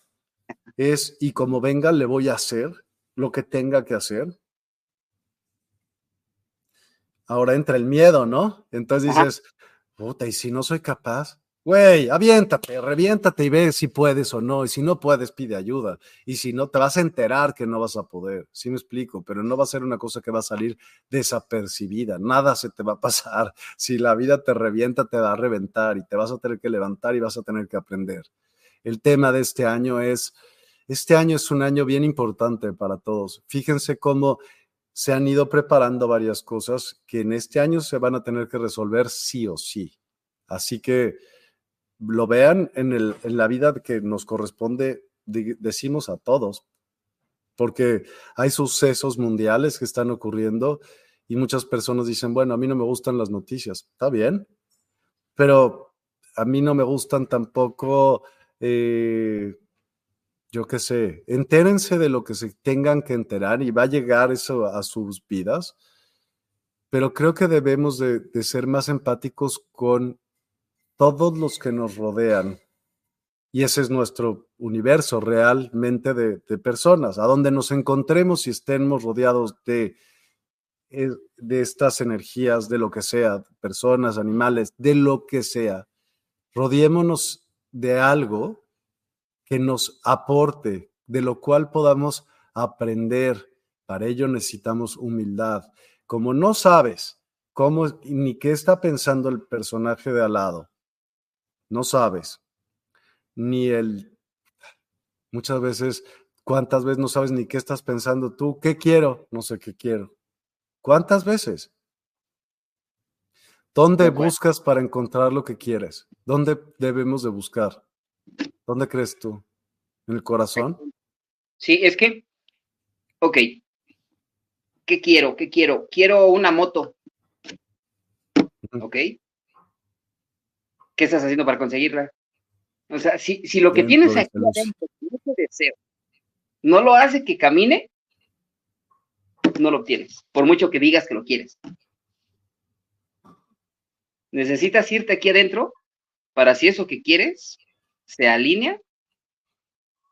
es, y como venga, le voy a hacer lo que tenga que hacer. Ahora entra el miedo, ¿no? Entonces dices, puta, ¿y si no soy capaz? Güey, aviéntate, reviéntate y ve si puedes o no. Y si no puedes, pide ayuda. Y si no, te vas a enterar que no vas a poder. Sí me explico, pero no va a ser una cosa que va a salir desapercibida. Nada se te va a pasar. Si la vida te revienta, te va a reventar y te vas a tener que levantar y vas a tener que aprender el tema de este año es, este año es un año bien importante para todos. Fíjense cómo se han ido preparando varias cosas que en este año se van a tener que resolver sí o sí. Así que lo vean en, el, en la vida que nos corresponde, decimos a todos, porque hay sucesos mundiales que están ocurriendo y muchas personas dicen, bueno, a mí no me gustan las noticias. Está bien, pero a mí no me gustan tampoco eh, yo qué sé, entérense de lo que se tengan que enterar y va a llegar eso a sus vidas, pero creo que debemos de, ser más empáticos con todos los que nos rodean. Y ese es nuestro universo realmente de, personas, a donde nos encontremos y estemos rodeados de, eh, de estas energías, de lo que sea, personas, animales, de lo que sea. Rodeémonos de algo que nos aporte, de lo cual podamos aprender. Para ello necesitamos humildad. Como no sabes cómo ni qué está pensando el personaje de al lado, no sabes, ni el... Muchas veces, ¿cuántas veces no sabes ni qué estás pensando tú? ¿Qué quiero? No sé qué quiero. ¿Cuántas veces? ¿Dónde buscas para encontrar lo que quieres? ¿Dónde debemos de buscar? ¿Dónde crees tú? ¿En el corazón? Sí, es que ok, ¿qué quiero? ¿Qué quiero? Quiero una moto. ¿Ok? ¿Qué estás haciendo para conseguirla? O sea, si, si lo que tienes aquí adentro, ese deseo, no lo hace que camine, no lo obtienes, por mucho que digas que lo quieres. Necesitas irte aquí adentro para si eso que quieres se alinea,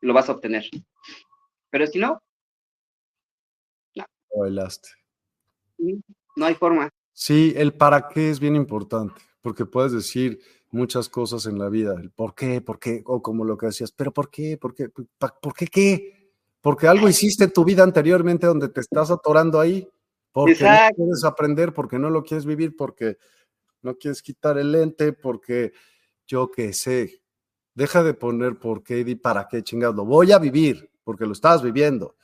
lo vas a obtener. Pero si no, no. Bailaste. No hay forma. Sí, el para qué es bien importante, porque puedes decir muchas cosas en la vida, el por qué, por qué, o como lo que decías, pero por qué, por qué, por qué qué, porque algo hiciste en tu vida anteriormente donde te estás atorando ahí, porque no quieres aprender, porque no lo quieres vivir, porque no quieres quitar el lente, porque yo qué sé, deja de poner por qué y para qué chingados, lo voy a vivir, porque lo estás viviendo.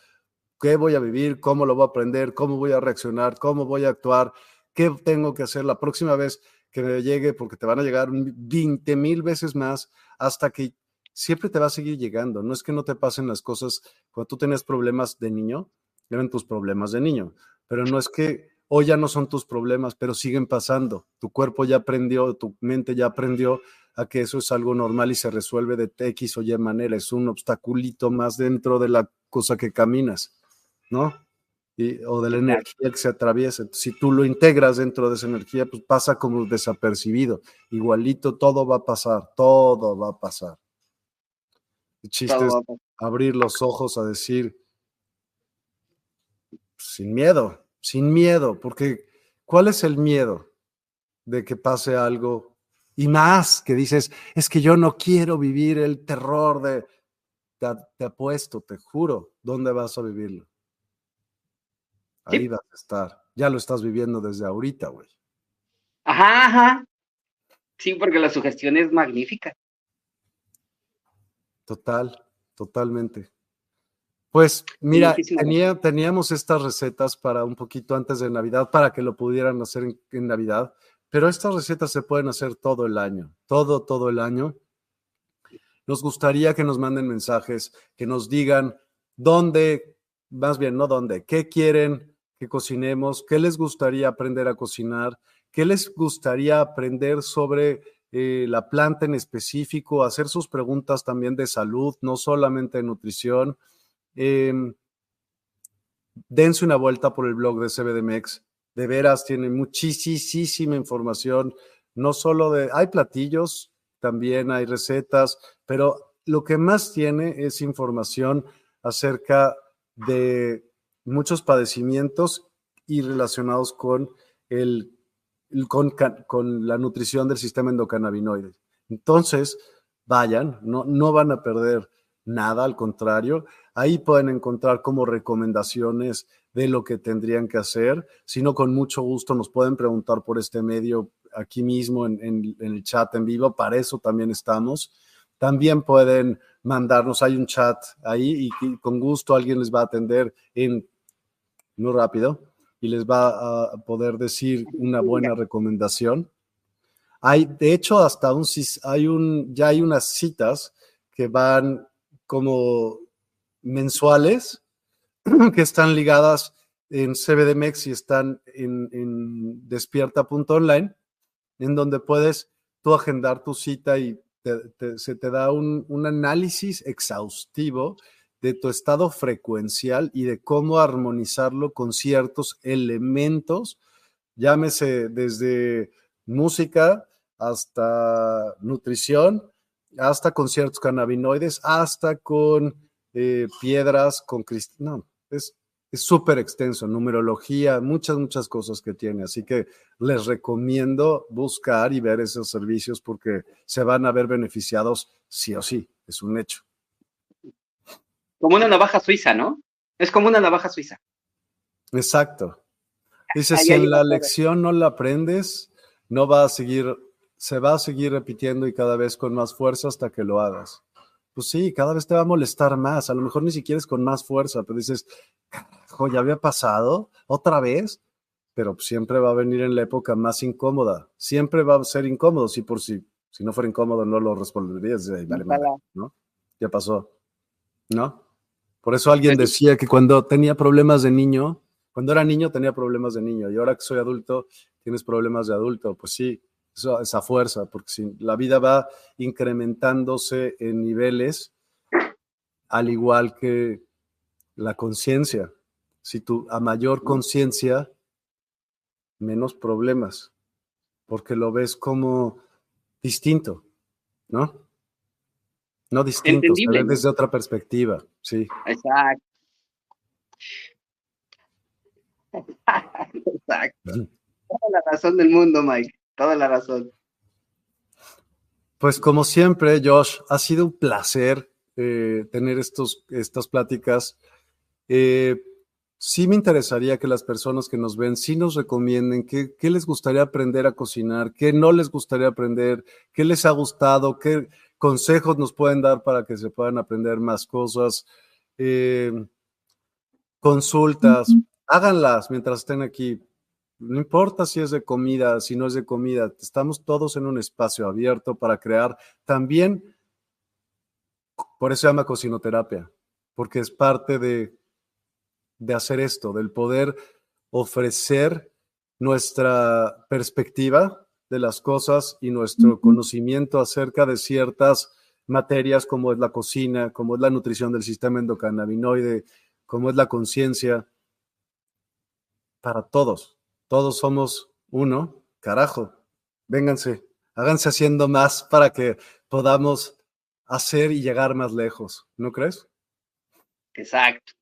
¿Qué voy a vivir? ¿Cómo lo voy a aprender? ¿Cómo voy a reaccionar? ¿Cómo voy a actuar? ¿Qué tengo que hacer la próxima vez que llegue? Porque te van a llegar 20 mil veces más hasta que siempre te va a seguir llegando. No es que no te pasen las cosas cuando tú tenías problemas de niño, eran tus problemas de niño, pero no es que hoy ya no son tus problemas, pero siguen pasando. Tu cuerpo ya aprendió, tu mente ya aprendió a que eso es algo normal y se resuelve de X o Y manera. Es un obstaculito más dentro de la cosa que caminas, ¿no? O de la energía que se atraviesa. Si tú lo integras dentro de esa energía, pues pasa como desapercibido. Igualito todo va a pasar, todo va a pasar. El chiste es abrir los ojos a decir, sin miedo, sin miedo, porque ¿cuál es el miedo de que pase algo? Y más que dices, es que yo no quiero vivir el terror de, te, te apuesto, te juro, ¿dónde vas a vivirlo? Ahí vas a estar. Ya lo estás viviendo desde ahorita, güey. Ajá, ajá. Sí, porque la sugestión es magnífica. Total, totalmente. Pues mira, tenía, teníamos estas recetas para un poquito antes de Navidad, para que lo pudieran hacer en, en, Navidad, pero estas recetas se pueden hacer todo el año, todo, todo el año. Nos gustaría que nos manden mensajes, que nos digan dónde, más bien, no dónde, qué quieren que cocinemos, qué les gustaría aprender a cocinar, qué les gustaría aprender sobre eh, la planta en específico, hacer sus preguntas también de salud, no solamente de nutrición. Em, dense una vuelta por el blog de CBDMX. De veras, tiene muchísima información, no solo de, hay platillos, también hay recetas, pero lo que más tiene es información acerca de muchos padecimientos y relacionados con, el, con, con la nutrición del sistema endocannabinoide. Entonces, vayan, no, no van a perder nada, al contrario, ahí pueden encontrar como recomendaciones de lo que tendrían que hacer. Si no, con mucho gusto nos pueden preguntar por este medio aquí mismo en, en, el chat en vivo, para eso también estamos. También pueden mandarnos, hay un chat ahí y, y con gusto alguien les va a atender en muy rápido y les va a poder decir una buena recomendación. Hay, de hecho, hasta un, hay un, ya hay unas citas que van como mensuales que están ligadas en CBDMEX y están en, en despierta.online, en donde puedes tú agendar tu cita y se te da un, un análisis exhaustivo de tu estado frecuencial y de cómo armonizarlo con ciertos elementos, llámese desde música hasta nutrición, hasta con ciertos cannabinoides, hasta con eh, piedras, con cristal. No, es súper extenso, numerología, muchas, muchas cosas que tiene. Así que les recomiendo buscar y ver esos servicios porque se van a ver beneficiados sí o sí, es un hecho. Como una navaja suiza, ¿no? Es como una navaja suiza. Exacto. Dice, si en la lección no la aprendes, no va a seguir, se va a seguir repitiendo y cada vez con más fuerza hasta que lo hagas. Pues sí, cada vez te va a molestar más. A lo mejor ni siquiera es con más fuerza, pero dices, carajo, ya había pasado otra vez, pero siempre va a venir en la época más incómoda. Siempre va a ser incómodo. Si por si, si no fuera incómodo, no lo responderías. Vale, ¿no? Ya pasó. ¿No? Por eso alguien decía que cuando tenía problemas de niño, cuando era niño tenía problemas de niño y ahora que soy adulto tienes problemas de adulto. Pues sí, esa fuerza, porque si la vida va incrementándose en niveles, al igual que la conciencia. Si tú a mayor conciencia, menos problemas, porque lo ves como distinto, ¿no? No distinto, pero desde otra perspectiva, sí. Exacto. Exacto. Toda la razón del mundo, Mike. Toda la razón. Pues como siempre, Josh, ha sido un placer eh, tener estos, estas pláticas. Eh, sí me interesaría que las personas que nos ven sí nos recomienden qué, les gustaría aprender a cocinar, qué no les gustaría aprender, qué les ha gustado, qué consejos nos pueden dar para que se puedan aprender más cosas, eh, consultas, háganlas mientras estén aquí. No importa si es de comida, si no es de comida, estamos todos en un espacio abierto para crear también, por eso se llama cocinoterapia, porque es parte de, de hacer esto, del poder ofrecer nuestra perspectiva de las cosas y nuestro conocimiento acerca de ciertas materias como es la cocina, como es la nutrición del sistema endocannabinoide, como es la conciencia, para todos. Todos somos uno, carajo. Vénganse, háganse haciendo más para que podamos hacer y llegar más lejos, ¿no crees? Exacto.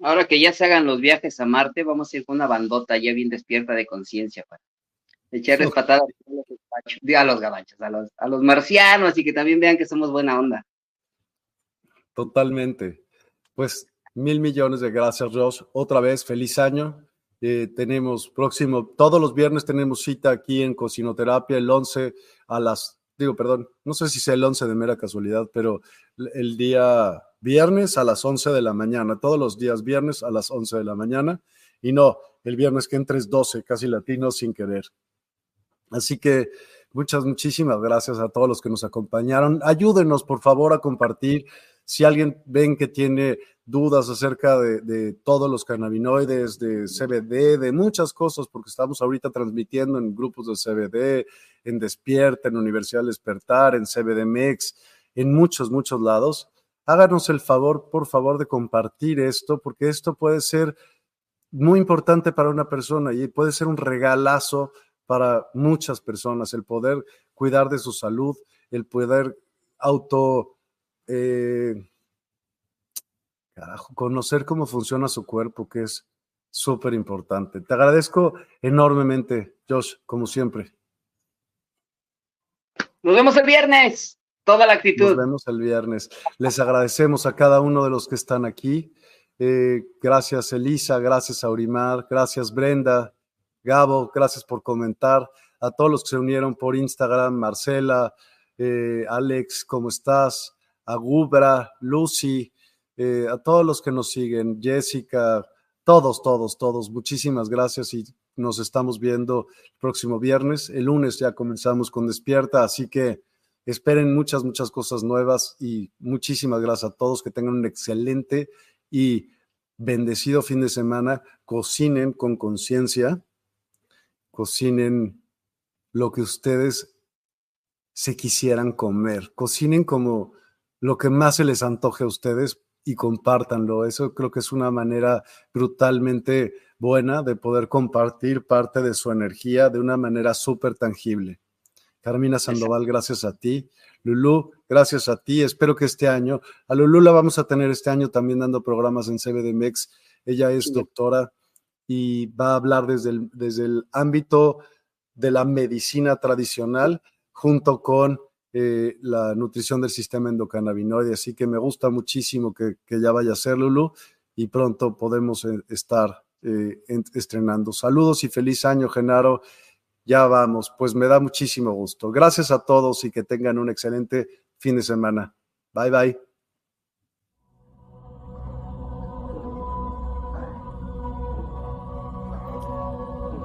Ahora que ya se hagan los viajes a Marte, vamos a ir con una bandota ya bien despierta de conciencia para echarles patadas a los gabachos, a los, a los marcianos y que también vean que somos buena onda. Totalmente. Pues mil millones de gracias, Ross. Otra vez, feliz año. Eh, tenemos próximo, todos los viernes tenemos cita aquí en Cocinoterapia el 11 a las, digo, perdón, no sé si sea el 11 de mera casualidad, pero el día viernes a las 11 de la mañana, todos los días viernes a las 11 de la mañana, y no, el viernes que entres 12, casi latino sin querer. Así que muchas, muchísimas gracias a todos los que nos acompañaron. Ayúdenos, por favor, a compartir si alguien ven que tiene dudas acerca de, todos los cannabinoides, de CBD, de muchas cosas, porque estamos ahorita transmitiendo en grupos de CBD, en Despierta, en Universidad Despertar, en CBDMX, en muchos, muchos lados. Háganos el favor, por favor, de compartir esto, porque esto puede ser muy importante para una persona y puede ser un regalazo para muchas personas, el poder cuidar de su salud, el poder auto eh, carajo, conocer cómo funciona su cuerpo, que es súper importante. Te agradezco enormemente, Josh, como siempre. Nos vemos el viernes. Toda la actitud. Nos vemos el viernes. Les agradecemos a cada uno de los que están aquí. Eh, gracias, Elisa. Gracias, Aurimar. Gracias, Brenda. Gabo, gracias por comentar. A todos los que se unieron por Instagram, Marcela, eh, Alex, ¿cómo estás? a Gubra, Lucy, eh, a todos los que nos siguen, Jessica, todos, todos, todos, muchísimas gracias y nos estamos viendo el próximo viernes. El lunes ya comenzamos con Despierta, así que esperen muchas, muchas cosas nuevas y muchísimas gracias a todos, que tengan un excelente y bendecido fin de semana. Cocinen con conciencia, cocinen lo que ustedes se quisieran comer, cocinen como lo que más se les antoje a ustedes y compártanlo. Eso creo que es una manera brutalmente buena de poder compartir parte de su energía de una manera súper tangible. Carmina Sandoval, gracias a ti. Lulú, gracias a ti. Espero que este año, a Lulú la vamos a tener este año también dando programas en CBDMEX. Ella es doctora y va a hablar desde el, desde el ámbito de la medicina tradicional junto con eh, la nutrición del sistema endocannabinoide, así que me gusta muchísimo que, ya vaya a ser Lulu y pronto podemos eh, estar eh, estrenando. Saludos y feliz año, Genaro. Ya vamos, pues me da muchísimo gusto. Gracias a todos y que tengan un excelente fin de semana. Bye bye.